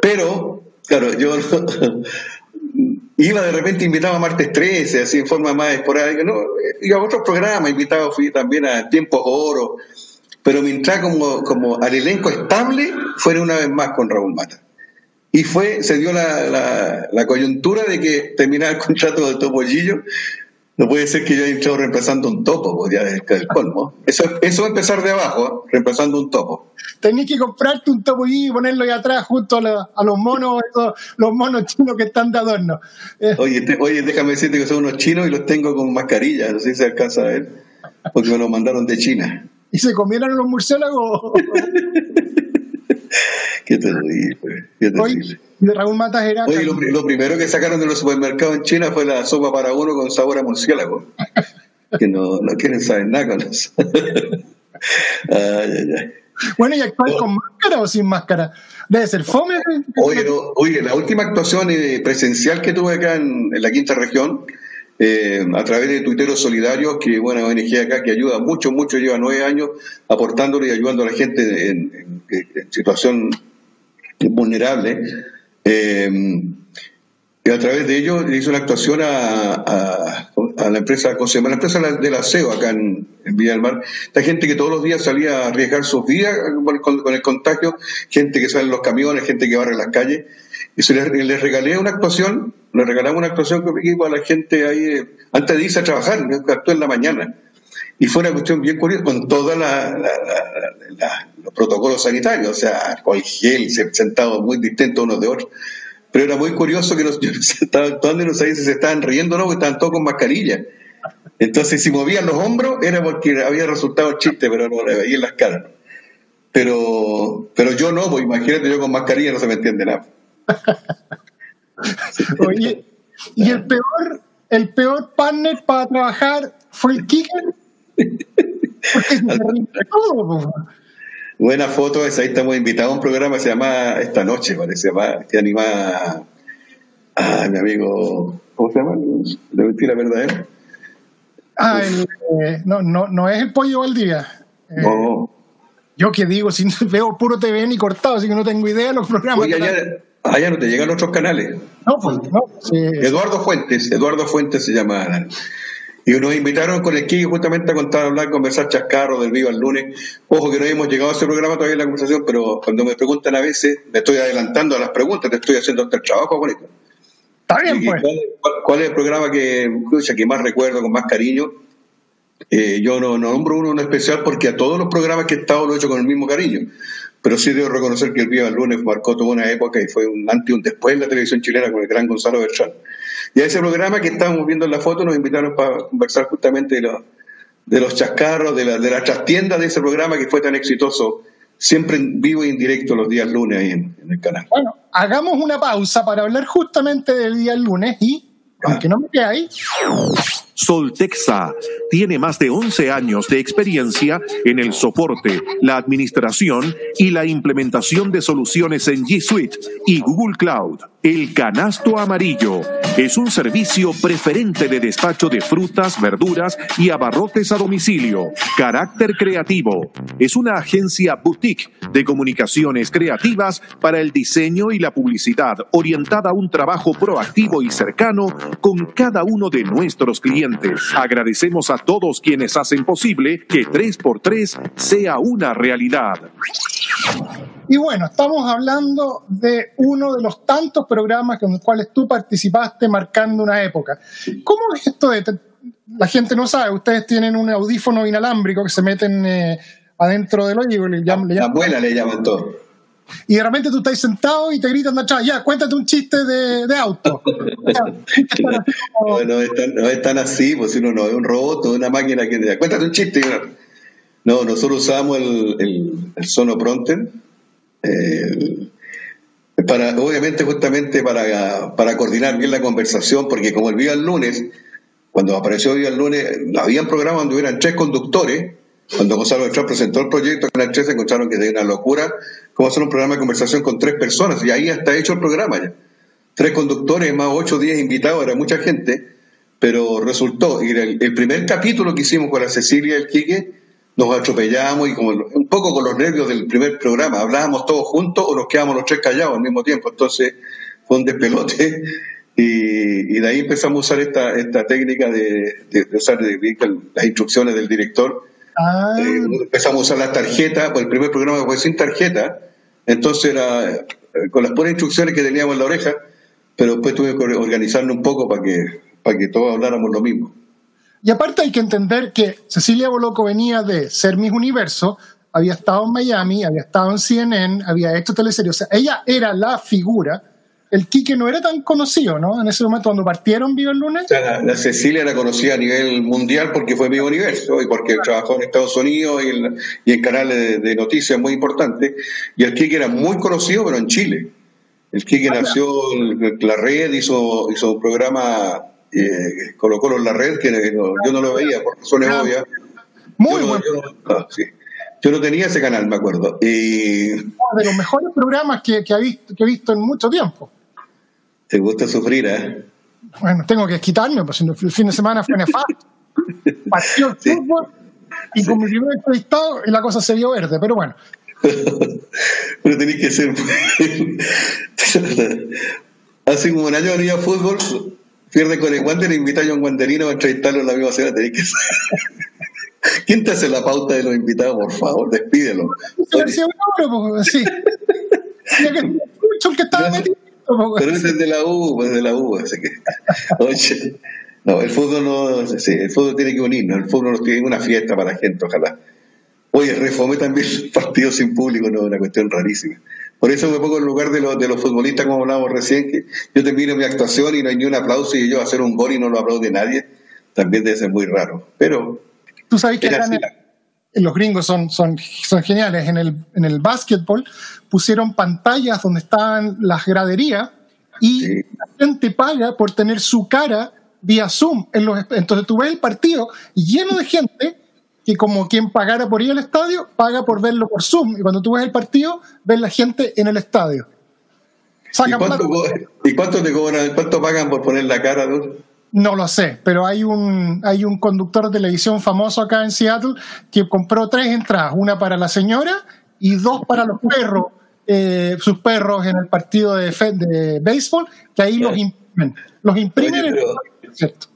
Pero, claro, yo iba de repente invitaba a Martes 13, así en forma más esporádica, ¿no? y a otros programas, invitado fui también a Tiempos Oro, pero mientras como, como al elenco estable, fuera una vez más con Raúl Mata. Y fue, se dio la, la, la coyuntura de que terminaba el contrato del Topollillo. No puede ser que yo haya entrado reemplazando un topo, pues ya del, del colmo. Eso, eso es empezar de abajo, ¿eh? reemplazando un topo. Tenías que comprarte un topollillo y ponerlo ahí atrás junto a, la, a los monos, esos, los monos chinos que están de adorno. Eh. Oye, te, oye, déjame decirte que son unos chinos y los tengo con mascarilla, no sé si se alcanza a ver, porque me los mandaron de China. ¿Y se comieron los murciélagos? Qué terrible, qué terrible. de Raúl Matas era. Oye, lo, lo, primero que sacaron de los supermercados en China fue la sopa para uno con sabor a murciélago. que no, no quieren saber nada con eso. ay, ay, ay. Bueno, ¿y actuar oh. con máscara o sin máscara? Debe ser fome. Oye, no, oye la última actuación presencial que tuve acá en, en la quinta región, eh, a través de Tuiteros Solidarios, que buena ONG acá que ayuda mucho, mucho, lleva nueve años aportándole y ayudando a la gente en, situación vulnerable. Eh, y a través de ello hizo una actuación a, la empresa, ¿cómo se llama? La empresa del aseo acá en, en Villa del Mar. Esta gente que todos los días salía a arriesgar sus vidas con, con el contagio, gente que sale en los camiones, gente que barre las calles. Y se les, les regalé una actuación, le regalamos una actuación con mi equipo a la gente ahí, antes de irse a trabajar, actuó en la mañana. Y fue una cuestión bien curiosa, con todos los protocolos sanitarios, o sea, con gel, sentados muy distintos unos de otros. Pero era muy curioso que los se estaban actuando y no sabían si se estaban riendo o no, porque estaban todos con mascarilla. Entonces, si movían los hombros, era porque había resultado chiste, pero no le veía en las caras. Pero, pero yo no, pues imagínate, yo con mascarilla no se me entiende nada. Oye, y el peor, el peor partner para trabajar fue el Kicker. Porque se todo. Buena foto, esa ahí estamos invitados a un programa que se llama Esta Noche, parece, que anima a, a, mi amigo, ¿cómo se llama? De mentira verdadera. Ah, el, eh, no, no, no es el pollo al día. Eh, no. Yo que digo, si veo puro TV ni cortado, así que no tengo idea de los programas. Oye, allá, allá no te llegan otros canales. No, pues no. Sí. Eduardo Fuentes, Eduardo Fuentes se llama. Y nos invitaron con el Kiki justamente a contar, a hablar, conversar chascarro del vivo el lunes. Ojo que no hemos llegado a ese programa todavía en la conversación, pero cuando me preguntan a veces, me estoy adelantando a las preguntas, te estoy haciendo hasta el trabajo con esto. Está bien, pues. ¿Cuál, ¿Cuál, es el programa que, que más recuerdo, con más cariño? Eh, yo no, no, nombro uno en especial porque a todos los programas que he estado lo he hecho con el mismo cariño. Pero sí debo reconocer que el Viva el Lunes marcó toda una época y fue un antes y un después en la televisión chilena con el gran Gonzalo Bertrán. Y a ese programa que estábamos viendo en la foto nos invitaron para conversar justamente de, lo, de los chascarros, de la, de la trastienda de ese programa que fue tan exitoso, siempre en vivo e indirecto los días lunes ahí en, en el canal. Bueno, hagamos una pausa para hablar justamente del día lunes y, aunque no me quede ahí, Soltexa tiene más de 11 años de experiencia en el soporte, la administración y la implementación de soluciones en G Suite y Google Cloud. El Canasto Amarillo es un servicio preferente de despacho de frutas, verduras y abarrotes a domicilio. Carácter Creativo es una agencia boutique de comunicaciones creativas para el diseño y la publicidad orientada a un trabajo proactivo y cercano con cada uno de nuestros clientes oyentes. Agradecemos a todos quienes hacen posible que 3x3 sea una realidad. Y bueno, estamos hablando de uno de los tantos programas con los cuales tú participaste marcando una época. ¿Cómo es esto de... La gente no sabe, ustedes tienen un audífono inalámbrico que se meten eh, adentro del oído. Le llaman, le La llaman- abuela le llaman todo. Y de repente tú estás sentado y te gritan de atrás, ya, cuéntate un chiste de, de auto. No, no es tan, no es tan así, pues si uno no es un robot o una máquina que te cuéntate un chiste. No, nosotros usamos el, el, el sonopronter eh, para, obviamente, justamente para, para coordinar bien la conversación, porque como el día el lunes, cuando apareció el día el lunes, habían programas donde hubieran tres conductores. Cuando Gonzalo Beltrán presentó el proyecto, que eran tres, encontraron que era una locura cómo hacer un programa de conversación con tres personas, y ahí está hecho el programa ya. Tres conductores más ocho diez invitados, era mucha gente, pero resultó, y el, el primer capítulo que hicimos con la Cecilia y el Quique, nos atropellamos y como un poco con los nervios del primer programa, hablábamos todos juntos o nos quedábamos los tres callados al mismo tiempo, entonces fue un despelote y, y de ahí empezamos a usar esta, esta técnica de, de- de usar de- las instrucciones del director Ah, eh, empezamos a usar las tarjetas, pues el primer programa fue sin tarjeta, entonces era eh, con las puras instrucciones que teníamos en la oreja, pero después tuve que organizarnos un poco para que, para que todos habláramos lo mismo. Y aparte hay que entender que Cecilia Boloco venía de ser Miss Universo, había estado en Miami, había estado en CNN, había hecho teleseries, o sea, ella era la figura. El Quique no era tan conocido, ¿no? En ese momento cuando partieron Viva el Lunes. O sea, la, la Cecilia era conocida a nivel mundial porque fue mi universo y porque trabajó en Estados Unidos y en, y en canales de, de noticias muy importantes. Y el Kike era muy conocido, pero en Chile. El Kike nació en la red, hizo, hizo un programa eh, Colo Colo en la red, que no- yo no lo veía por razones Ah, obvias. Muy yo, no- buen, yo no- ah, sí. Yo no tenía ese canal, me acuerdo. Y de los mejores programas que, que, ha visto, que he visto en mucho tiempo. Te gusta sufrir, ¿eh? Bueno, tengo que quitarme, pues el fin de semana fue nefasto. Partió el Sí. fútbol y con mi primer entrevistado y la cosa se vio verde, pero bueno. Pero tenéis que ser. Hace como un año venía a fútbol, pierde con el Wander, invita a John Wanderino a entrevistarlo en la misma semana. Tenéis que ser- ¿Quién te hace la pauta de los invitados, por favor? Despídelo. Pues, sí. El que estaba metido. Pero ese es de la U, pues de la U, así que. Oye, no, el fútbol no. Sí, el fútbol tiene que unirnos, el fútbol no tiene una fiesta para la gente, ojalá. Oye, refome también el partido sin público, no, una cuestión rarísima. Por eso me pongo en lugar de los, de los futbolistas, como hablábamos recién, que yo termino mi actuación y no hay ni un aplauso y yo hacer un gol y no lo aplaude nadie, también debe ser muy raro. Pero Tú sabes que acá los gringos son, son, son geniales. En el, en el básquetbol pusieron pantallas donde estaban las graderías y Sí. la gente paga por tener su cara vía Zoom. En los, entonces tú ves el partido lleno de gente que como quien pagara por ir al estadio, paga por verlo por Zoom. Y cuando tú ves el partido, ves la gente en el estadio. ¿Y cuánto, plata. co- ¿Y cuánto te cobran, cuánto pagan por poner la cara? ¿no? No lo sé, pero hay un, hay un conductor de televisión famoso acá en Seattle que compró tres entradas, una para la señora y dos para los perros, eh, sus perros en el partido de, de béisbol, que ahí los imprimen. Los imprimen Oye, en pero- el ¿cierto?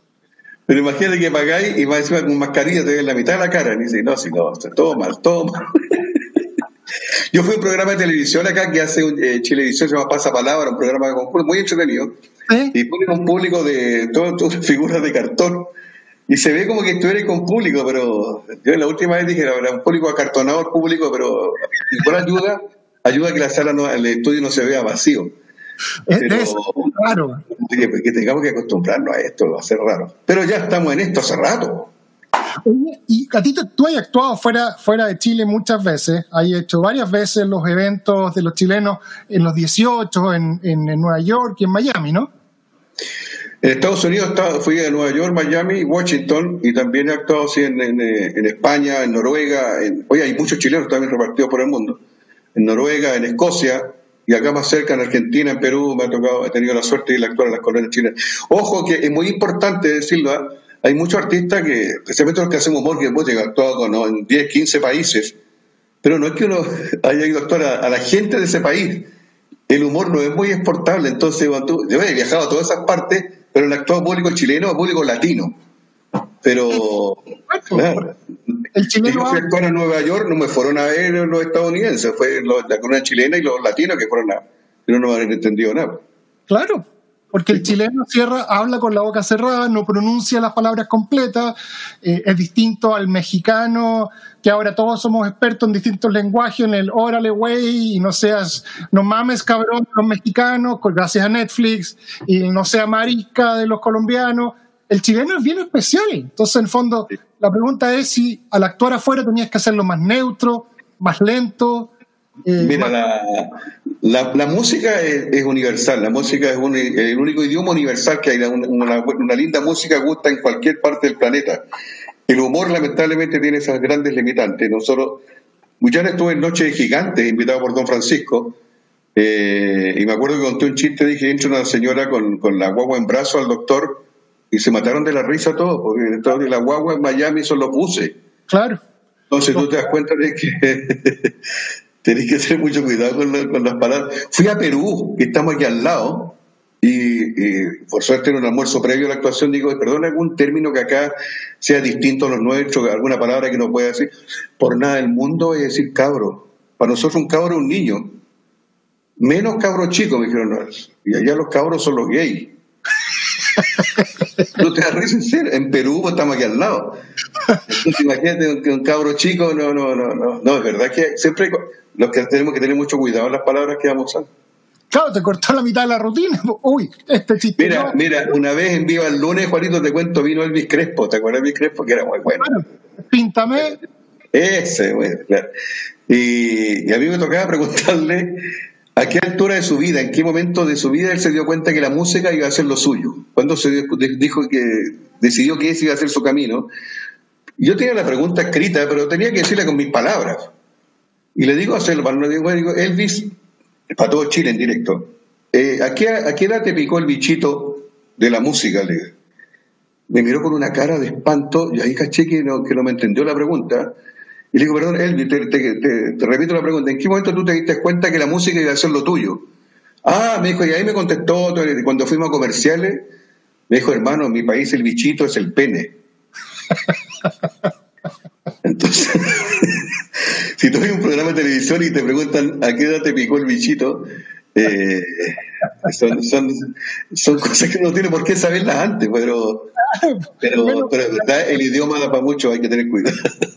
Pero imagínate que pagáis y más encima con mascarilla te ven la mitad de la cara. Y dice, no, si no, todo mal, todo mal. Yo fui a un programa de televisión acá que hace un, eh, Chilevisión, se llama Pasa Palabra, un programa de concurso muy entretenido. ¿Sí? Y ponen un público de todas tus figuras de cartón. Y se ve como que estuviera con público, pero yo la última vez dije, era un público acartonado, público, pero igual ayuda, ayuda a que la sala, no, el estudio no se vea vacío. Es- Pero- es raro. Que, que tengamos que acostumbrarnos a esto, va a ser raro. Pero ya estamos en esto hace rato. Y a ti tú has actuado fuera, fuera de Chile muchas veces, has hecho varias veces los eventos de los chilenos en los 18, en, en, Nueva York y en Miami, ¿no? En Estados Unidos fui a Nueva York, Miami, Washington y también he actuado así eh, en España, en Noruega. En, oye, hay muchos chilenos también repartidos por el mundo. En Noruega, en Escocia y acá más cerca en Argentina, en Perú, me ha tocado, he tenido la suerte de ir a actuar en las colonias chilenas. Ojo que es muy importante decirlo, ¿ah? Hay muchos artistas que, especialmente los que hacemos humor, que hemos actuado con, ¿no? en 10, 15 países, pero no es que uno haya ido a actuar a, a la gente de ese país. El humor no es muy exportable, entonces tú- yo he viajado a todas esas partes, pero el actuado público chileno es público latino. Pero, claro. El Si yo chileno fui a actuar a Nueva York, no me fueron a ver los estadounidenses, fue la corona chilena y los latinos que fueron a. que no han entendido nada. Claro, porque el chileno cierra, habla con la boca cerrada, no pronuncia las palabras completas, eh, es distinto al mexicano, que ahora todos somos expertos en distintos lenguajes, en el órale, güey, y no seas, no mames, cabrón, los mexicanos, gracias a Netflix, y no sea marica de los colombianos. El chileno es bien especial. Entonces, en el fondo, la pregunta es si al actuar afuera tenías que hacerlo más neutro, más lento. eh, Mira, la, la, la música es, es universal, la música es un- el único idioma universal que hay, una, una- una linda música gusta en cualquier parte del planeta. El humor lamentablemente tiene esas grandes limitantes. Nosotros, veces estuve en Noche de Gigantes, invitado por Don Francisco, eh, y me acuerdo que conté un chiste, dije, entra una señora con, con la guagua en brazo al doctor y se mataron de la risa todos, porque entonces la guagua en Miami son los buses. claro. Entonces tú te das cuenta de que tenés que tener mucho cuidado con, la- con las palabras. Fui a Perú, que estamos aquí al lado, y, y por suerte en un almuerzo previo a la actuación digo, perdón, algún término que acá sea distinto a los nuestros, alguna palabra que no pueda decir. Por nada del mundo es decir cabro. Para nosotros un cabro es un niño. Menos cabro chico, me dijeron. Y allá los cabros son los gays. No te das risa en Perú estamos aquí al lado. Entonces, imagínate que un cabro chico, no, no, no, no. No, es verdad que siempre hay los que tenemos que tener mucho cuidado en las palabras que vamos a usar. Claro, te cortó la mitad de la rutina. Uy, este chiste. Mira, no. mira, una vez en Viva el lunes, Juanito, te cuento, vino Elvis Crespo. ¿Te acuerdas de Elvis Crespo? Que era muy bueno. Claro, píntame. Ese, bueno, claro. Y, y a mí me tocaba preguntarle a qué altura de su vida, en qué momento de su vida él se dio cuenta que la música iba a ser lo suyo. Cuando se dio- dijo que decidió que ese iba a ser su camino. Yo tenía la pregunta escrita, pero tenía que decirla con mis palabras. Y le digo a Selva, le digo, digo, Elvis, para todo Chile en directo, eh, ¿a, qué, ¿a qué edad te picó el bichito de la música? Le me miró con una cara de espanto y ahí caché que no, que no me entendió la pregunta. Y le digo, perdón, Elvis, te, te- te- te repito la pregunta, ¿en qué momento tú te diste cuenta que la música iba a ser lo tuyo? Ah, me dijo, y ahí me contestó, cuando fuimos a comerciales, me dijo, hermano, en mi país el bichito es el pene. Entonces, si tú ves un programa de televisión y te preguntan a qué edad te picó el bichito, eh, son, son, son cosas que uno tiene por qué saberlas antes, pero, pero, Bueno, pero el idioma da para mucho, hay que tener cuidado.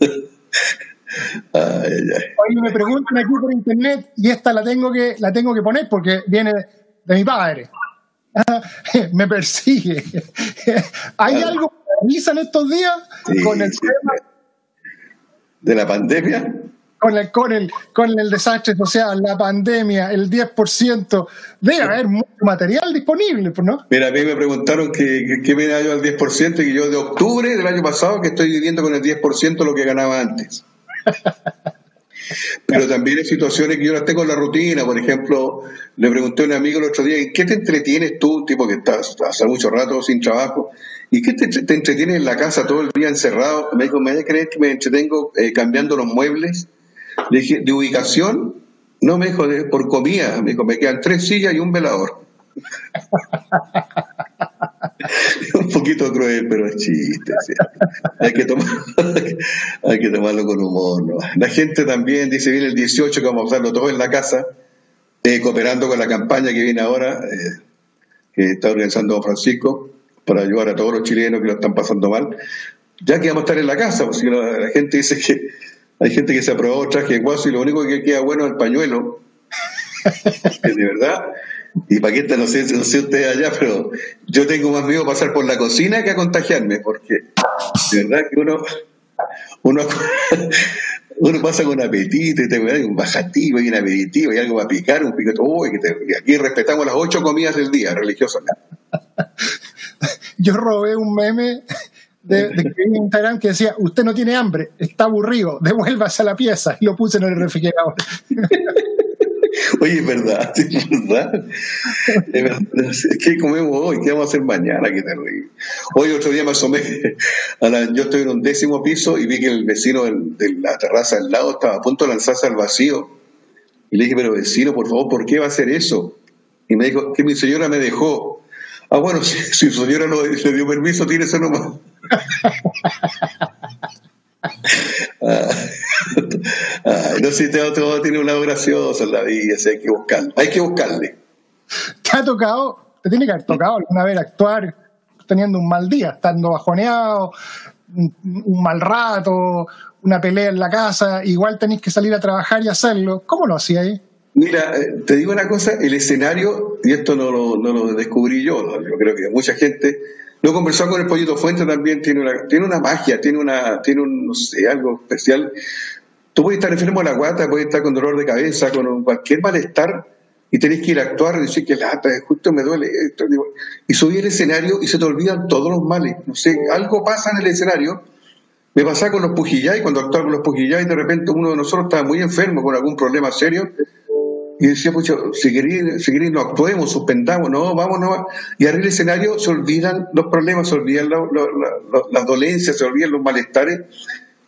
Ay. Oye, me preguntan aquí por internet y esta la tengo que, la tengo que poner porque viene de mi padre. me persigue. ¿Hay algo que revisan estos días Sí, con el sí. tema, De la pandemia, con el, con el, con el desastre social, la pandemia, el 10%? Debe haber mucho material disponible, pues, ¿no? Mira, a mí me preguntaron que, que, me da yo al 10% y que yo de octubre del año pasado que estoy viviendo con el 10% lo que ganaba antes. Pero también hay situaciones que yo las tengo en la rutina. Por ejemplo, le pregunté a un amigo el otro día, ¿en qué te entretienes tú, tipo que estás hace mucho rato sin trabajo? ¿Y qué te, te entretienes en la casa todo el día encerrado? Me dijo, ¿me vas a creer que me entretengo eh, cambiando los muebles? Le dije, ¿de ubicación? No, me dijo, por comida. Me me quedan tres sillas y un velador. un poquito cruel, pero es chiste. Hay, que tomar, hay que tomarlo con humor. ¿no? La gente también dice, viene el 18 que vamos a usarlo todo en la casa, eh, cooperando con la campaña que viene ahora, eh, que está organizando Don Francisco, para ayudar a todos los chilenos que lo están pasando mal, ya que vamos a estar en la casa, porque la gente dice que hay gente que se aprobó traje de guaso y lo único que queda bueno es el pañuelo. De verdad. Y Paqueta, no sé, no sé ustedes allá, pero yo tengo más miedo pasar por la cocina que a contagiarme, porque de verdad que uno, uno, uno pasa con apetito y te hay un bajativo y un aperitivo y algo para picar, un piquete. Uy, que te- aquí respetamos las ocho comidas del día religiosas. Yo robé un meme de, de Instagram que decía, usted no tiene hambre, está aburrido, devuélvase a la pieza. Y lo puse en el refrigerador. Oye, es verdad, es verdad. Es verdad. ¿Qué comemos hoy? ¿Qué vamos a hacer mañana? Qué terrible. Hoy otro día me asomé, a yo estoy en un décimo piso y vi que el vecino de la terraza al lado estaba a punto de lanzarse al vacío. Y le dije, pero vecino, por favor, ¿por qué va a hacer eso? Y me dijo, que mi señora me dejó. Ah, bueno, si, su señora no le dio permiso, eso nomás. Ah, ay, no sé, todo, todo tiene un lado gracioso en la vida, sí, hay que buscarle. Hay que buscarle. ¿Te ha tocado, te tiene que haber tocado alguna vez actuar teniendo un mal día, estando bajoneado, un, un mal rato, una pelea en la casa, igual tenéis que salir a trabajar y hacerlo? ¿Cómo lo hacía ahí? Mira, eh, te digo una cosa, el escenario, y esto no lo, no lo descubrí yo, ¿no? yo creo que mucha gente, lo conversado con el Pollito Fuente también, tiene una, tiene una magia, tiene una, tiene un, no sé, algo especial. Tú puedes estar enfermo de la guata, puedes estar con dolor de cabeza, con cualquier malestar, y tenés que ir a actuar y decir que lata, justo me duele esto. Y subí al escenario y se te olvidan todos los males. No sé, algo pasa en el escenario. Me pasaba con los pujillay, cuando actuaba con los pujillay, de repente uno de nosotros estaba muy enfermo con algún problema serio y decía, pucha, si queréis, si queréis no actuemos, suspendamos, no, vamos, no. Y arriba del escenario se olvidan los problemas, se olvidan las dolencias, se olvidan los malestares.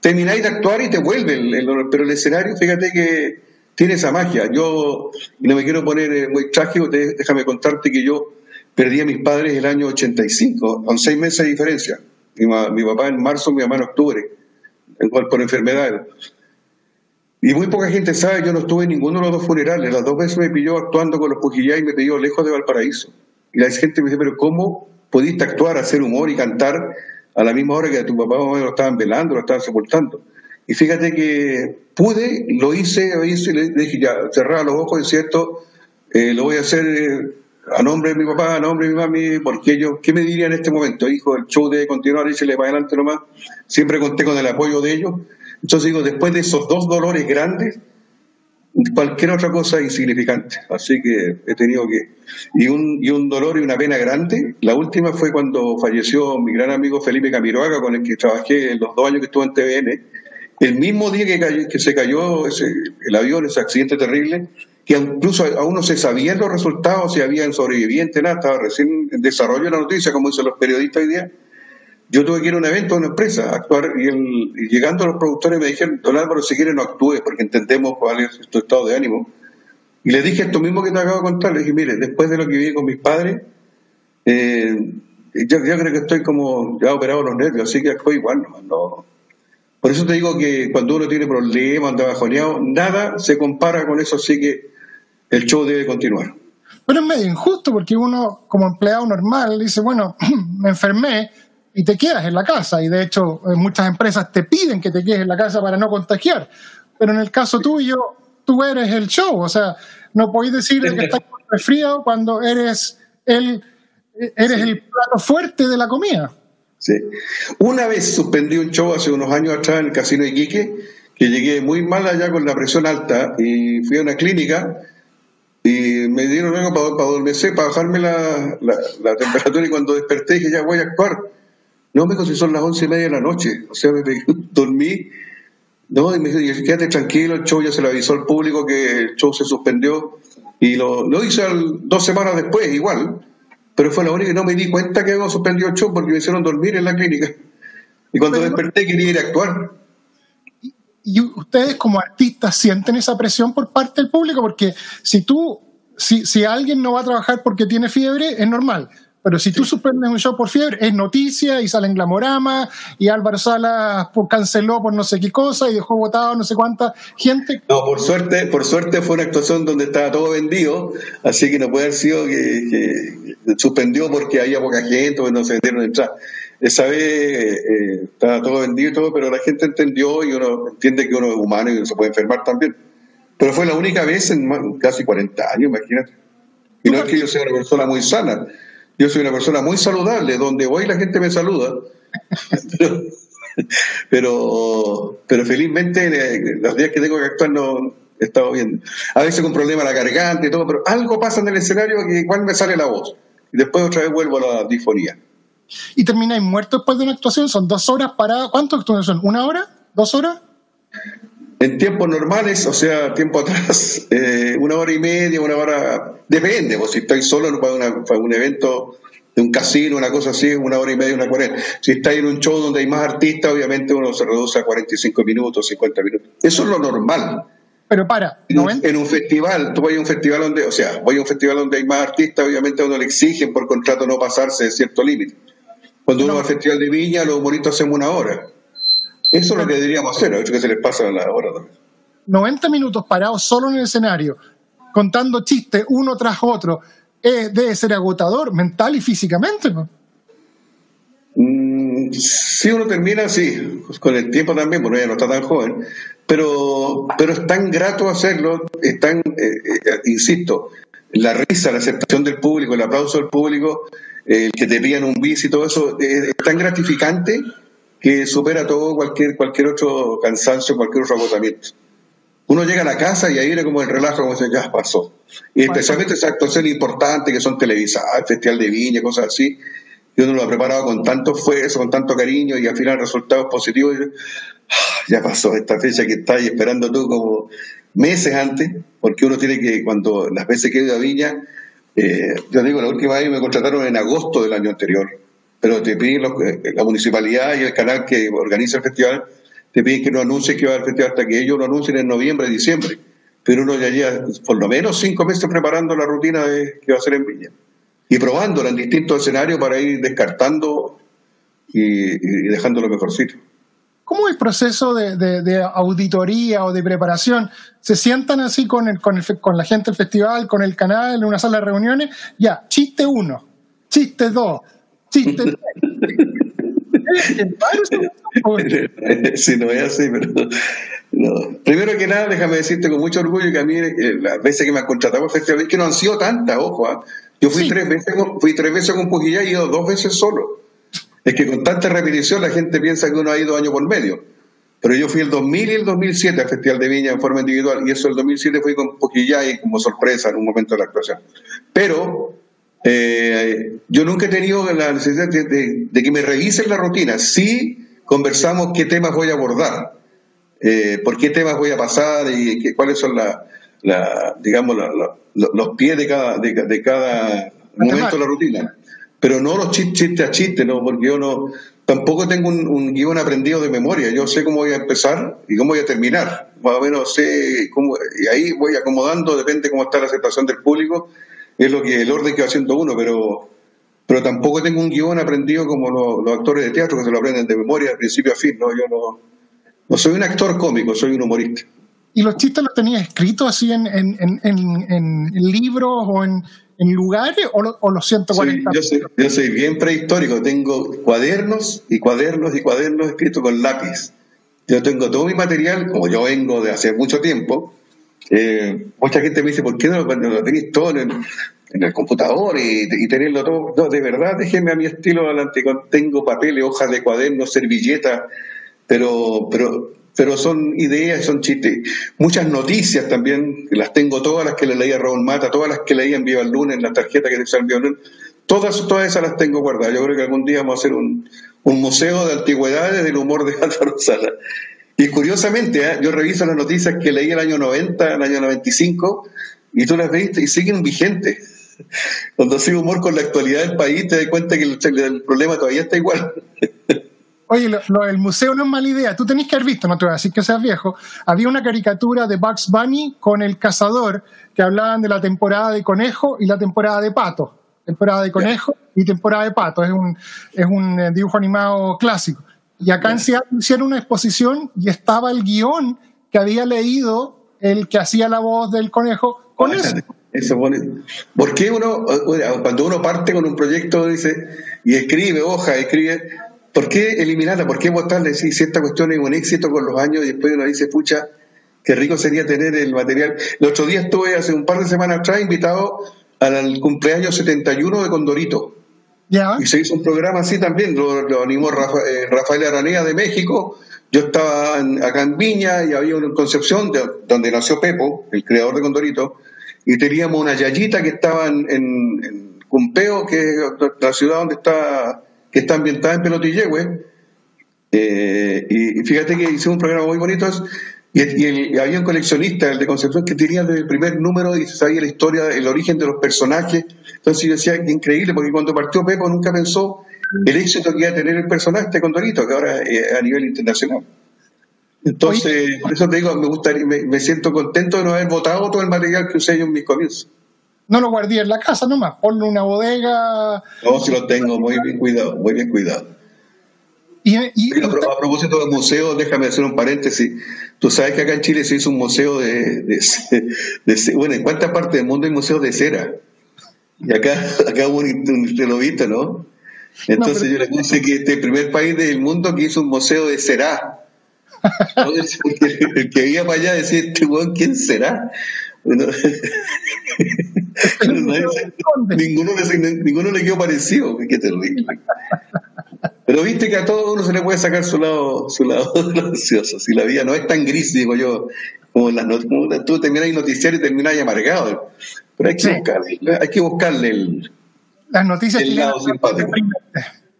Termináis de actuar y te vuelve el, el dolor. Pero el escenario, fíjate que tiene esa magia. Yo, no me quiero poner eh, muy trágico, déjame contarte que yo perdí a mis padres el año 85, con seis meses de diferencia. Mi, mi papá en marzo, mi mamá en octubre, en cual por enfermedades. Y muy poca gente sabe, yo no estuve en ninguno de los dos funerales. Las dos veces me pilló actuando con los Pujillá y me pidió lejos de Valparaíso. Y la gente me dice, pero ¿cómo pudiste actuar, hacer humor y cantar a la misma hora que a tu papá mamá lo estaban velando, lo estaban sepultando? Y fíjate que pude, lo hice, lo hice y le dije, ya, cerraba los ojos, es cierto, eh, lo voy a hacer eh, a nombre de mi papá, a nombre de mi mami, porque ellos, ¿qué me dirían en este momento? Hijo, el show debe continuar, échale para adelante nomás. Siempre conté con el apoyo de ellos. Entonces digo, después de esos dos dolores grandes, cualquier otra cosa es insignificante. Así que he tenido que... Y un, y un dolor y una pena grande. La última fue cuando falleció mi gran amigo Felipe Camiroaga, con el que trabajé en los dos años que estuve en TVN. El mismo día que, cayó- que se cayó ese- el avión, ese accidente terrible, que incluso aún no se sabían los resultados, si habían sobrevivientes, nada, estaba recién en desarrollo la noticia, como dicen los periodistas hoy día. Yo tuve que ir a un evento a una empresa a actuar y, el- y llegando los productores me dijeron, don Álvaro, si quiere no actúe porque entendemos cuál es tu estado de ánimo. Y le dije esto mismo que te acabo de contar, le dije, mire, después de lo que viví con mis padres, eh, yo, yo creo que estoy como ya operado los nervios, así que actué igual, no, no. Por eso te digo que cuando uno tiene problemas, anda bajoneado, nada se compara con eso, así que el show debe continuar. Pero es medio injusto porque uno, como empleado normal, dice, bueno, me enfermé y te quedas en la casa. Y de hecho, muchas empresas te piden que te quedes en la casa para no contagiar. Pero en el caso tuyo, tú eres el show. O sea, no podéis decir que estás con resfriado cuando eres el, eres el plato fuerte de la comida. Sí. Una vez suspendí un show hace unos años atrás en el Casino de Iquique, que llegué muy mal allá con la presión alta y fui a una clínica y me dieron algo para, para adormecer, para bajarme la, la- la temperatura y cuando desperté dije ya voy a actuar. No me dijo si son las once y media de la noche, o sea, me dormí. No, y me dijo, quédate tranquilo, el show ya se lo avisó al público que el show se suspendió y lo, lo hice al- dos semanas después, igual, pero fue la única que no me di cuenta que habíamos suspendido el show porque me hicieron dormir en la clínica. Y cuando Pero- desperté quería ir a actuar. y ustedes como artistas sienten esa presión por parte del público porque si tú si, si alguien no va a trabajar porque tiene fiebre es normal pero si tú suspendes un show por fiebre es noticia y sale en Glamorama y Álvaro Salas pues, canceló por no sé qué cosa y dejó votado no sé cuánta gente No, por suerte, por suerte fue una actuación donde estaba todo vendido, así que no puede haber sido que, que suspendió porque había poca gente o no se vendieron entradas. Esa vez eh, estaba todo vendido y todo, pero la gente entendió y uno entiende que uno es humano y uno se puede enfermar también. Pero fue la única vez en casi 40 años, imagínate. Y no es que yo sea una persona muy sana, yo soy una persona muy saludable, donde voy la gente me saluda. pero, pero, felizmente eh, los días que tengo que actuar no he estado bien. A veces con problemas la garganta y todo, pero algo pasa en el escenario que igual me sale la voz. Y después otra vez vuelvo a la disfonía. y termináis muertos después de una actuación son dos horas para ¿cuánto son? ¿una hora? ¿dos horas? En tiempos normales, o sea, tiempo atrás, eh, una hora y media, una hora, depende, pues si estoy solo para, una- para un evento de un casino, una cosa así, una hora y media, una cuarenta. Si estáis en un show donde hay más artistas, obviamente uno se reduce a 45 minutos, 50 minutos. Eso es lo normal. pero para En un, 90 en un festival, tú vas a un festival donde, o sea, voy a un festival donde hay más artistas, obviamente a uno le exigen por contrato no pasarse de cierto límite. Cuando uno va al Festival de Viña, los humoristas hacemos una hora. Eso es lo que deberíamos hacer, que se les pasa la hora también. 90 minutos parados solo en el escenario, contando chistes uno tras otro, eh, debe ser agotador mental y físicamente. ¿no? Mm, si uno termina, sí, pues con el tiempo también, bueno, ya no está tan joven, pero, pero es tan grato hacerlo, es tan, eh, eh, insisto, la risa, la aceptación del público, el aplauso del público, el que te pidan un bis y todo eso, es, es tan gratificante que supera todo cualquier, cualquier otro cansancio, cualquier otro agotamiento. Uno llega a la casa y ahí viene como el relajo, como dice, ya pasó. Y especialmente esas actuaciones importantes que son televisadas, el Festival de Viña, cosas así, y uno lo ha preparado con tanto esfuerzo, con tanto cariño, y al final resultados positivos, y, ah, ya pasó esta fecha que estás esperando tú como meses antes, porque uno tiene que, cuando las veces que he ido a Viña, eh, yo digo, la última vez me contrataron en agosto del año anterior, pero te piden eh, la municipalidad y el canal que organiza el festival, te piden que no anuncies que va al festival hasta que ellos lo anuncien en noviembre, diciembre. Pero uno ya lleva por lo menos cinco meses preparando la rutina de, que va a hacer en Viña y probándola en distintos escenarios para ir descartando y, y dejando lo mejorcito. ¿Cómo es el proceso de, auditoría o de preparación? ¿Se sientan así con, el, con, el con la gente del festival, con el canal, en una sala de reuniones? Ya, chiste uno, chiste dos, varios- si no es así, pero no. Primero que nada, déjame decirte con mucho orgullo que a mí eh, las veces que me han contratado al festival, es que no han sido tantas, ojo, ¿ah? yo fui Sí. tres veces con, fui tres veces con Pujillá y he ido dos veces solo. Es que con tanta repetición la gente piensa que uno ha ido año por medio. Pero yo fui el 2000 y el 2007 al Festival de Viña en forma individual y eso el 2007 fui con Pujillá y como sorpresa en un momento de la actuación. Pero eh, yo nunca he tenido la necesidad de, de- de que me revisen la rutina. Sí conversamos qué temas voy a abordar, eh, por qué temas voy a pasar y qué- cuáles son la, la- digamos, la- la- lo- los pies de cada, de, de cada momento de la rutina. Pero no los chistes chiste a chiste, ¿no? porque yo no tampoco tengo un, un guion aprendido de memoria. Yo sé cómo voy a empezar y cómo voy a terminar. Más o menos sé cómo, y ahí voy acomodando, depende cómo está la aceptación del público, es lo que el orden que va haciendo uno, pero pero tampoco tengo un guion aprendido como lo- los actores de teatro que se lo aprenden de memoria de principio a fin, ¿no? Yo no, no soy un actor cómico, soy un humorista. ¿Y los chistes los tenías escritos así en, en, en, en- libros o en, en lugares o, lo- o los Soy- 140? yo, soy, yo soy bien prehistórico, tengo cuadernos y cuadernos y cuadernos escritos con lápiz. Yo tengo todo mi material, como yo vengo de hace mucho tiempo, eh, mucha gente me dice, ¿por qué no lo, lo tenéis todo en el, en el computador y, tenerlo todo? No, de verdad, déjenme a mi estilo adelante. Tengo papeles, hojas de cuadernos, servilletas, pero, pero, pero son ideas, son chistes. Muchas noticias también, las tengo todas las que le leía Raúl Mata, todas las que leía en Viva el Lunes, en la tarjeta que te envió el Lunes, todas, todas esas las tengo guardadas. Yo creo que algún día vamos a hacer un, un museo de antigüedades del humor de Álvaro Sala. Y curiosamente, ¿eh? yo reviso las noticias que leí el año 90, el año 95, y tú las ves y siguen vigentes. Cuando sigue humor con la actualidad del país, te das cuenta que el, el problema todavía está igual. Oye, lo, lo del museo no es mala idea. Tú tenés que haber visto, no te voy a decir que seas viejo. Había una caricatura de Bugs Bunny con el cazador que hablaban de la temporada de conejo y la temporada de pato. Temporada de conejo y temporada de pato. Es un, es un eh, dibujo animado clásico. Y acá en Seattle hicieron una exposición y estaba el guion que había leído el que hacía la voz del conejo con eso. Eso pone- ¿Por qué uno, cuando uno parte con un proyecto dice y escribe hoja, escribe, ¿por qué eliminarla? ¿Por qué votarla? Si, si esta cuestión es un éxito con los años y después uno dice, pucha, qué rico sería tener el material. El otro día estuve hace un par de semanas atrás invitado al cumpleaños 71 de Condorito. Y se hizo un programa así también, lo, animó Rafa- eh, Rafael Aranea de México. Yo estaba acá en Viña y había una Concepción, de- donde nació Pepo, el creador de Condorito, y teníamos una yayita que estaba en, Cumpeo, que es la ciudad donde está, que está ambientada en Pelotillehue. Eh, y, fíjate que hicimos un programa muy bonito y, y el- y había un coleccionista, el de Concepción, que tenía desde el primer número y sabía la historia, el origen de los personajes. Entonces yo decía increíble, porque cuando partió Pepo nunca pensó el éxito que iba a tener el personaje de Condorito, que ahora es a nivel internacional. Entonces, por eso te digo, me gustaría, me, me siento contento de no haber votado todo el material que usé yo en mis comienzos. No lo guardé en la casa nomás, ponlo en una bodega. No, si lo tengo muy bien cuidado, muy bien cuidado. Y, y Pero a, pro- a propósito de museos, déjame hacer un paréntesis. Tú sabes que acá en Chile se hizo un museo de, de, de- de- bueno, ¿en cuántas partes del mundo hay museos de cera? Y acá, acá hubo un, un- te lo viste, ¿no? Entonces pero- yo le puse que este es el primer país del mundo que hizo un museo de cera. Entonces, el, el que iba para allá decía, este weón, ¿quién será? Bueno, ninguno, le, ninguno le quedó parecido, qué terrible. Pero viste que a todo uno se le puede sacar su lado, su lado gracioso. Si la vida no es tan gris, digo yo, como las not- como tú terminas el noticiario y terminas amargado. Pero hay que, Sí. buscarle, hay que buscarle el. las noticias El lado simpático.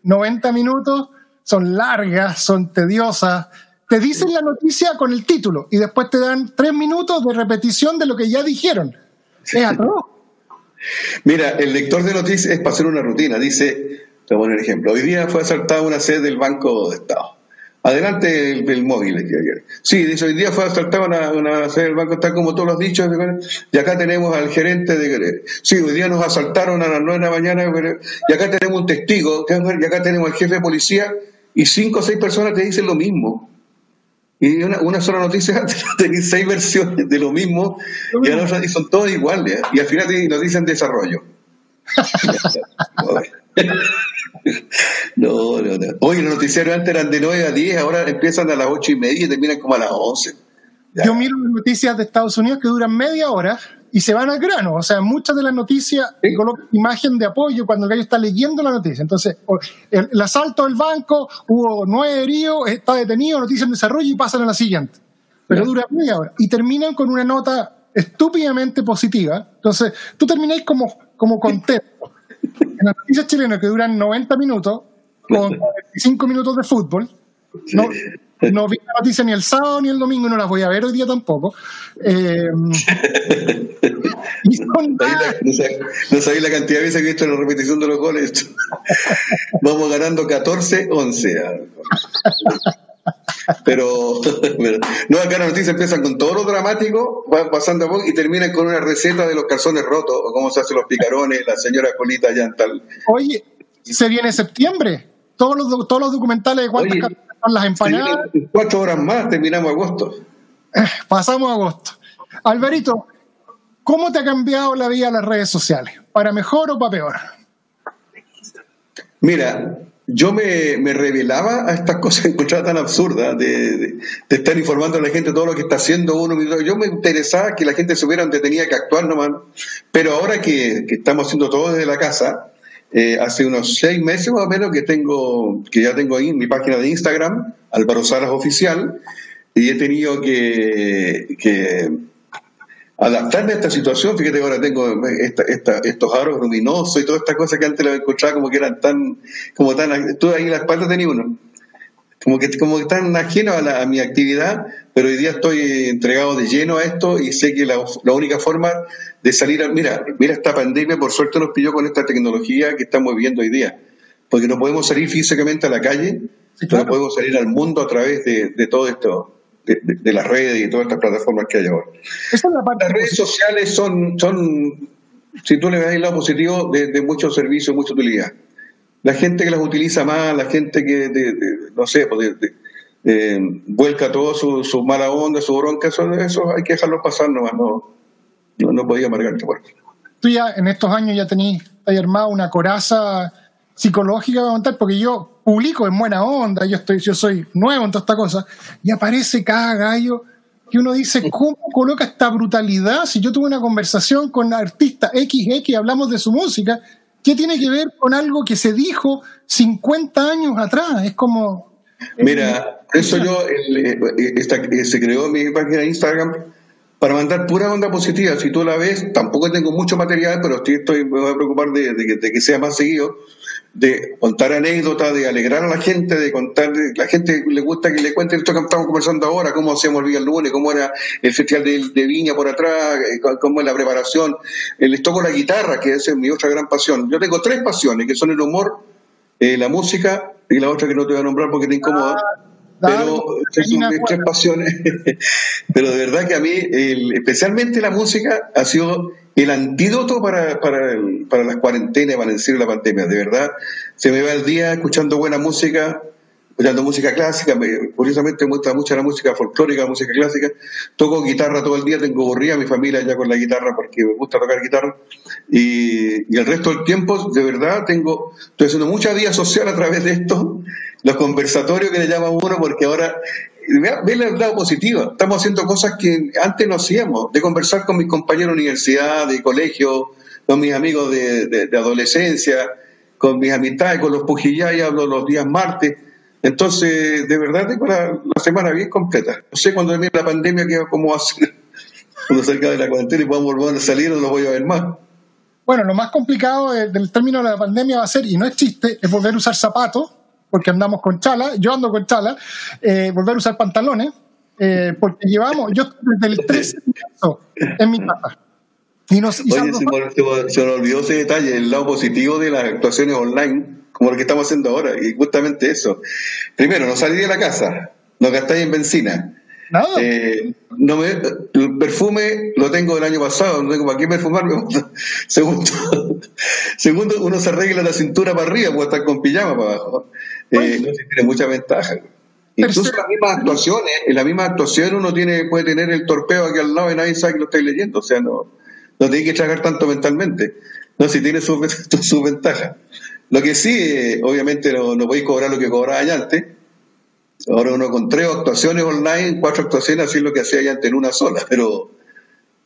90 minutos, son largas, son tediosas. Te dicen la noticia con el título y después te dan tres minutos de repetición de lo que ya dijeron. Es atroz. Mira, el lector de noticias es para hacer una rutina. Dice, te voy a poner ejemplo. Hoy día fue asaltada una sede del Banco de Estado. Adelante el, el móvil. ayer. Sí, dice, hoy día fue asaltada una, una sede del Banco de Estado, como todos los dichos. Y acá tenemos al gerente de... Sí, hoy día nos asaltaron a las 9 de la mañana. Y acá tenemos un testigo. Y acá tenemos al jefe de policía. Y cinco o seis personas te dicen lo mismo. Y una, una sola noticia, tenéis seis versiones de lo mismo, y, a son todas iguales. Y al final te- nos dicen desarrollo. No, no, no. Oye, los noticiarios antes eran de 9 a 10, ahora empiezan a las 8 y media y terminan como a las 11. Ya. Yo miro las noticias de Estados Unidos que duran media hora y se van al grano. O sea, muchas de las noticias Sí. colocan imagen de apoyo cuando el gallo está leyendo la noticia. Entonces, el, el asalto del banco, hubo nueve heridos, está detenido, noticia en desarrollo y pasan a la siguiente. Pero Ya. dura media hora. Y terminan con una nota estúpidamente positiva. Entonces, tú termináis como, como contento. En las noticias chilenas que duran 90 minutos, con 25 minutos de fútbol, no, no vi la noticia ni el sábado ni el domingo, y no las voy a ver hoy día tampoco. Eh, y son Ahí la-. No sabéis no sabéis la cantidad de veces que he visto la repetición de los goles. Vamos ganando 14-11. Pero, pero- no, acá las noticias empiezan con todo lo dramático, van pasando a poco y terminan con una receta de los calzones rotos, o cómo se hacen los picarones, la señora Colita ya en tal. Oye, se viene septiembre. Todos los, do- todos los documentales de cuántas Oye, son las empanadas. En cuatro horas más terminamos agosto. Eh, pasamos agosto. Alvarito, ¿cómo te ha cambiado la vida las redes sociales? ¿Para mejor o para peor? Mira, yo me, me revelaba a estas cosas que encontraba tan absurdas de, de- estar informando a la gente todo lo que está haciendo uno. Yo me interesaba que la gente supiera donde tenía que actuar nomás. Pero ahora que, que estamos haciendo todo desde la casa, eh, hace unos seis meses más o menos que tengo, que ya tengo ahí mi página de Instagram, Álvaro Salas Oficial, y he tenido que, que adaptarme a esta situación. Fíjate que ahora tengo esta- esta- estos aros luminosos y todas estas cosas que antes las escuchaba como que eran tan, como tan, tú ahí en la espalda tenías uno. Como que, como que tan ajeno a, la- a mi actividad, pero hoy día estoy entregado de lleno a esto y sé que la, la única forma de salir, a, mira, mira esta pandemia, por suerte nos pilló con esta tecnología que estamos viviendo hoy día, porque no podemos salir físicamente a la calle, Sí, pero claro. podemos salir al mundo a través de, de todo esto, de, de- de las redes y todas estas plataformas que hay ahora. Esa es la parte Las redes sociales son, son si tú le ves el lado positivo, de, de muchos servicios, mucha utilidad. La gente que las utiliza más, la gente que, no sé, pues, eh, vuelca todo su, su mala onda, su bronca, eso, eso hay que dejarlo pasar nomás, no, no, no podía amargarte por eso. tú ya en estos años ya ahí armado una coraza psicológica porque yo publico en buena onda, yo estoy, yo soy nuevo en toda esta cosa, y aparece cada gallo que uno dice, ¿cómo coloca esta brutalidad? Si yo tuve una conversación con artista XX y hablamos de su música, ¿qué tiene que ver con algo que se dijo 50 años atrás? Es como... Mira, eso yo, el, eh, esta- eh, se creó mi página de Instagram para mandar pura onda positiva. Si tú la ves, tampoco tengo mucho material, pero estoy, estoy- me voy a preocupar de, de que, de que sea más seguido, de contar anécdotas, de alegrar a la gente, de contar, la gente le gusta que le cuente esto que estamos conversando ahora, cómo hacíamos el día lunes, cómo era el festival de, de Viña por atrás, eh, cómo es la preparación. Eh, Les toco la guitarra, que es mi otra gran pasión. Yo tengo tres pasiones, que son el humor, eh, la música y la otra que no te voy a nombrar porque te incomoda. Pero son mis tres pasiones. pero de verdad que a mí, el- especialmente la música, ha sido el antídoto para, para, el- para las cuarentenas, para el encierro de la pandemia. De verdad, se me va el día escuchando buena música, escuchando música clásica. Me- curiosamente me gusta mucho la música folclórica, la música clásica. Toco guitarra todo el día, tengo aburrida a mi familia ya con la guitarra porque me gusta tocar guitarra. Y, y el resto del tiempo, de verdad, tengo, estoy haciendo mucha vida social a través de esto, los conversatorios que le llaman uno, porque ahora, ve el lado positivo, estamos haciendo cosas que antes no hacíamos, de conversar con mis compañeros de universidad, de colegio, con mis amigos de, de- adolescencia, con mis amistades, con los pujillay, hablo los días martes. Entonces, de verdad, tengo la, semana bien completa. No sé cuando termine la pandemia qué- cómo va a ser. Cuando salga de la cuarentena y podamos volver a salir, no lo voy a ver más. Bueno, lo más complicado de- del término de la pandemia va a ser, y no es chiste, es volver a usar zapatos, porque andamos con chala, yo ando con chala, eh, volver a usar pantalones, eh, porque llevamos, yo estoy desde el 13 de marzo en mi casa. Y nos, y Oye, me- se me olvidó ese detalle, el lado positivo de las actuaciones online, como lo que estamos haciendo ahora, y justamente eso. Primero, no salí de la casa, no gastáis en benzina. nada. Eh, no me, el perfume lo tengo del año pasado, no tengo para qué perfumarme. Segundo, segundo, uno se arregla la cintura para arriba, puede estar con pijama para abajo. Eh, no, sí, tiene mucha ventaja. Incluso en las mismas actuaciones, en la misma actuación uno tiene, puede tener el torpeo aquí al lado y nadie sabe que lo estáis leyendo. O sea, no, no tiene que tragar tanto mentalmente. No, si tiene sus su ventajas. Lo que sí, eh, obviamente no, no podéis cobrar lo que cobraba antes. Ahora uno con tres actuaciones online, cuatro actuaciones, así es lo que hacía ya antes en una sola, pero,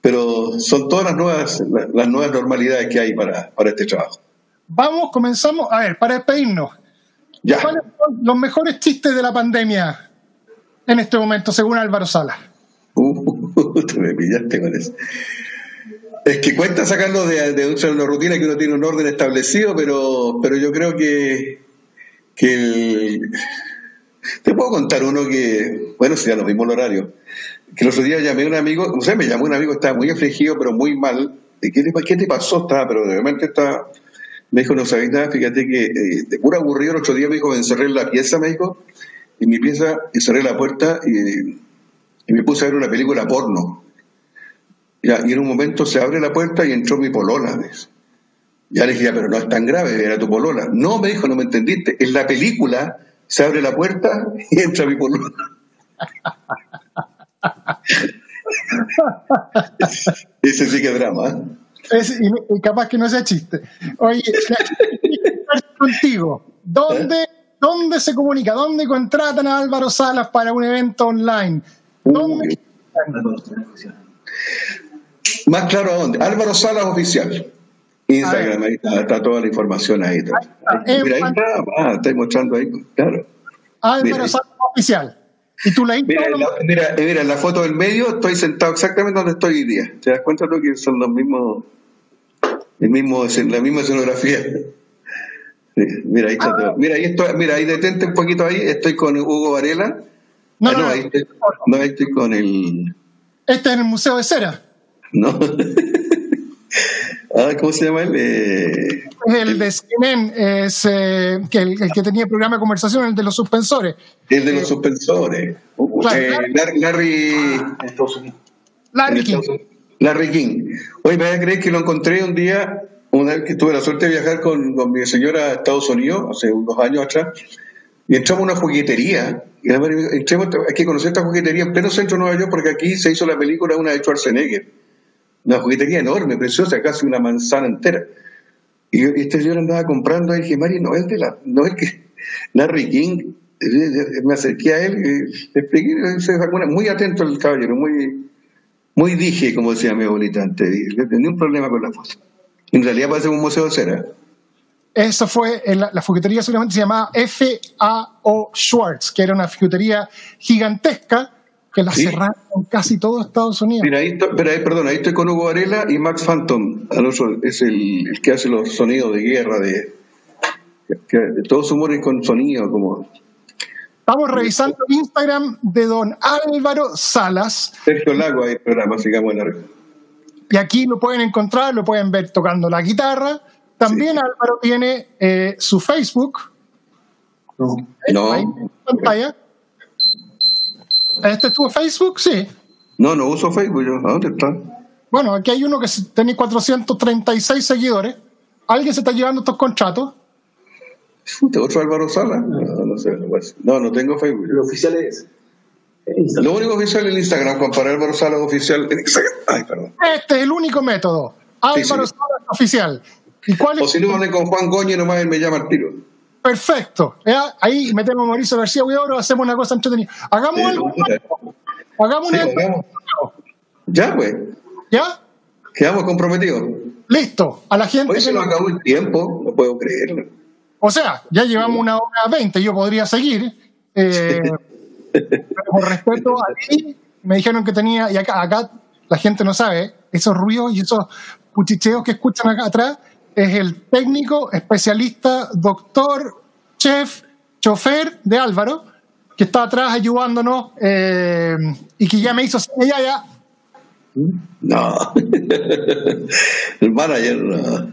pero son todas las nuevas, las nuevas normalidades que hay para, para este trabajo. Vamos, comenzamos. A ver, para despedirnos, Ya. ¿cuáles son los mejores chistes de la pandemia en este momento, según Álvaro Salas? Uh, te me pillaste con eso. Es que cuesta sacarlo de, de una rutina que uno tiene un orden establecido, pero, pero yo creo que, que el- te puedo contar uno que, bueno, si ya nos vimos el horario, que el otro día llamé a un amigo, o sea, me llamó un amigo, estaba muy afligido, pero muy mal. ¿De ¿Qué te, qué te pasó? Estaba, pero repente estaba, me dijo, no sabéis nada, fíjate que eh, de pura aburrido el otro día me dijo, encerré en la pieza, me dijo, en mi pieza, y cerré la puerta y y me puse a ver una película porno. Y en un momento se abre la puerta y entró mi polola. dice. Ya le dije, pero no es tan grave, era tu polola. No, me dijo, no me entendiste. En la película se abre la puerta y entra mi polola. Ese sí que es drama. ¿eh? Es, y, capaz que no sea chiste. Oye, contigo, ¿dónde, ¿dónde se comunica? ¿Dónde contratan a Álvaro Salas para un evento online? ¿Dónde? Más claro a dónde. Álvaro Salas Oficial. Instagram, ahí está, está toda la información ahí. está. Eh, Mira, ahí está. Ah, estoy mostrando ahí. Claro. Álvaro. Salas Oficial. ¿Y tú leíste? Mira, la, mira, mira, en la foto del medio estoy sentado exactamente donde estoy hoy día. ¿Te das cuenta tú que son los mismos, el mismo, la misma escenografía? Mira, ahí está todo. Mira, ahí estoy, mira, ahí detente un poquito ahí, estoy con Hugo Varela. No, Ah, no, no. ahí estoy, no, ahí estoy con el... Este es en el Museo de Cera. ¿No? ah, ¿Cómo se llama él? Eh, Es el de CNN, es eh, que el, el que tenía el programa de conversación, el de los suspensores. el de los suspensores. Uh, Claro, eh. Larry... Larry Larry En King. Larry King. Hoy me voy a creer que lo encontré un día, una vez que tuve la suerte de viajar con, con mi señora a Estados Unidos, hace unos años atrás, y entramos a una juguetería. Y entremos, hay que conocer esta juguetería en pleno centro de Nueva York, porque aquí se hizo la película una de Schwarzenegger. Una juguetería enorme, preciosa, casi una manzana entera. Y, y este señor andaba comprando y dije, Mari, no es de la, no es que Larry King, Eh, eh, me acerqué a él y le expliqué, muy atento el caballero, muy, muy dije, como decía mi abuelita antes, tenía un problema con la foto. En realidad parece un museo de cera. Eso fue, la, la fuguetería seguramente se llamaba F.A.O. Schwartz, que era una fuguetería gigantesca que la Sí. cerraron casi todo Estados Unidos. Mira, ahí, estoy- pero ahí, perdón, ahí estoy con Hugo Varela y Max Phantom, al otro, es el, el que hace los sonidos de guerra, de, de todo su humor es con sonido, como Estamos revisando el Instagram de don Álvaro Salas Sergio Lago, ahí el programa, sigamos en red. y aquí lo pueden encontrar, lo pueden ver tocando la guitarra. También Álvaro tiene eh, su Facebook, ahí No, en pantalla. ¿Este es tu Facebook? Sí. No, no uso Facebook yo. ¿A dónde está? Bueno, aquí hay uno que tiene 436 seguidores. ¿Alguien se está llevando estos contratos? Puta, ¿Otro Álvaro Sala? No, no sé. No, no tengo Facebook. Lo oficial es. Instagram. Lo único oficial es el Instagram, Juan para Álvaro Sala oficial en Instagram. Ay, perdón. Este es el único método. Álvaro sí. Salas oficial. ¿Y cuál O es? si no, hablen con Juan Goñi, nomás él me llama al tiro. Perfecto. Ya, Ahí metemos a Mauricio García Huidobro, hacemos una cosa entretenida. Hagamos Sí, algo. Hagamos Sí. Ya, pues. ¿Ya? Quedamos comprometidos. Listo. A la gente. Hoy que se nos no- acabó el tiempo, no puedo creerlo. O sea, ya llevamos una hora veinte, yo podría seguir. eh, pero por respeto a ti, me dijeron que tenía, y acá, acá la gente no sabe, esos ruidos y esos cuchicheos que escuchan acá atrás, es el técnico, especialista, doctor, chef, chofer de Álvaro, que está atrás ayudándonos eh, y que ya me hizo ya, ya, No. el manager no.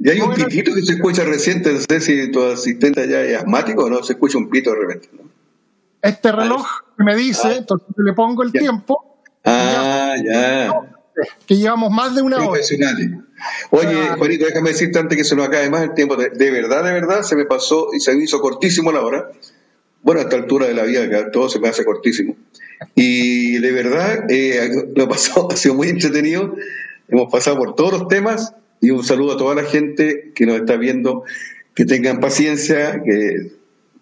Y hay un Bueno. pitito que se escucha reciente, no sé si tu asistente allá es asmático o no, se escucha un pito de repente. ¿no? este reloj que me dice, entonces le pongo el Ya. tiempo, Ah, ya. que llevamos más de una hora. Oye, Ah. Juanito, déjame decirte antes que se nos acabe más el tiempo. De, de verdad, de verdad, se me pasó y se me hizo cortísimo la hora. Bueno, a esta altura de la vida, acá todo se me hace cortísimo. Y de verdad, eh, lo pasado, ha sido muy entretenido. Hemos pasado por todos los temas y un saludo a toda la gente que nos está viendo. Que tengan paciencia, que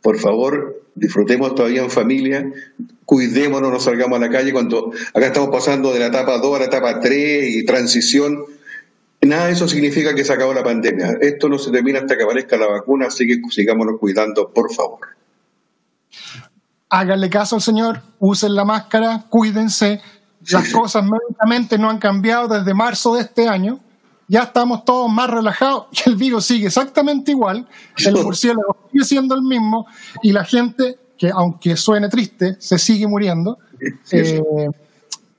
por favor disfrutemos todavía en familia, cuidémonos, no salgamos a la calle cuando acá estamos pasando de la etapa 2 a la etapa 3 y transición. Nada de eso significa que se acabó la pandemia. Esto no se termina hasta que aparezca la vacuna, así que sigámonos cuidando, por favor. háganle caso al señor, usen la máscara, cuídense. Las sí. cosas médicamente no han cambiado desde marzo de este año. Ya estamos todos más relajados y el virus sigue exactamente igual. El murciélago sigue siendo el mismo y la gente, que aunque suene triste, se sigue muriendo. Eh,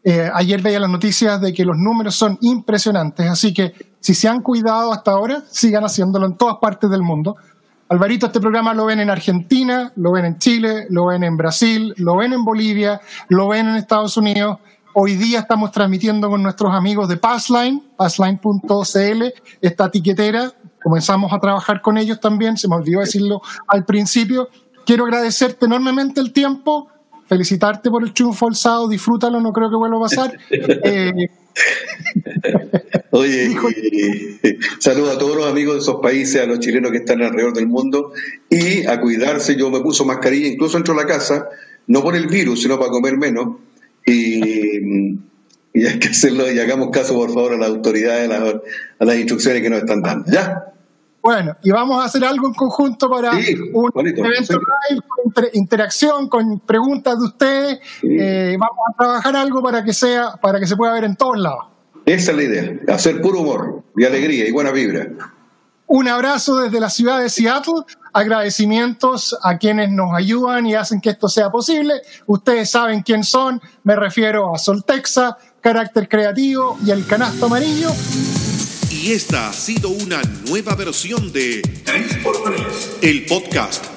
eh, ayer veía las noticias de que los números son impresionantes, así que si se han cuidado hasta ahora, sigan haciéndolo en todas partes del mundo. Alvarito, este programa lo ven en Argentina, lo ven en Chile, lo ven en Brasil, lo ven en Bolivia, lo ven en Estados Unidos. Hoy día estamos transmitiendo con nuestros amigos de Passline, passline.cl, esta tiquetera. Comenzamos a trabajar con ellos también, se me olvidó decirlo al principio. Quiero agradecerte enormemente el tiempo, felicitarte por el triunfo alzado, disfrútalo, no creo que vuelva a pasar. Eh, Oye, y- saludo a todos los amigos de esos países, a los chilenos que están alrededor del mundo y a cuidarse. Yo me puso mascarilla incluso dentro de la casa, no por el virus, sino para comer menos. Y, y hay que hacerlo y hagamos caso, por favor, a las autoridades, a las, a las instrucciones que nos están dando. ¿Ya? Bueno, y vamos a hacer algo en conjunto para Sí, un bonito, evento sí. live con inter- interacción, con preguntas de ustedes. Sí. Eh, vamos a trabajar algo para que sea, para que se pueda ver en todos lados. Esa es la idea, hacer puro humor y alegría y buena vibra. Un abrazo desde la ciudad de Seattle. Agradecimientos a quienes nos ayudan y hacen que esto sea posible. Ustedes saben quién son. Me refiero a Soltexa, Carácter Creativo y el Canasto Amarillo. Y esta ha sido una nueva versión de El Podcast.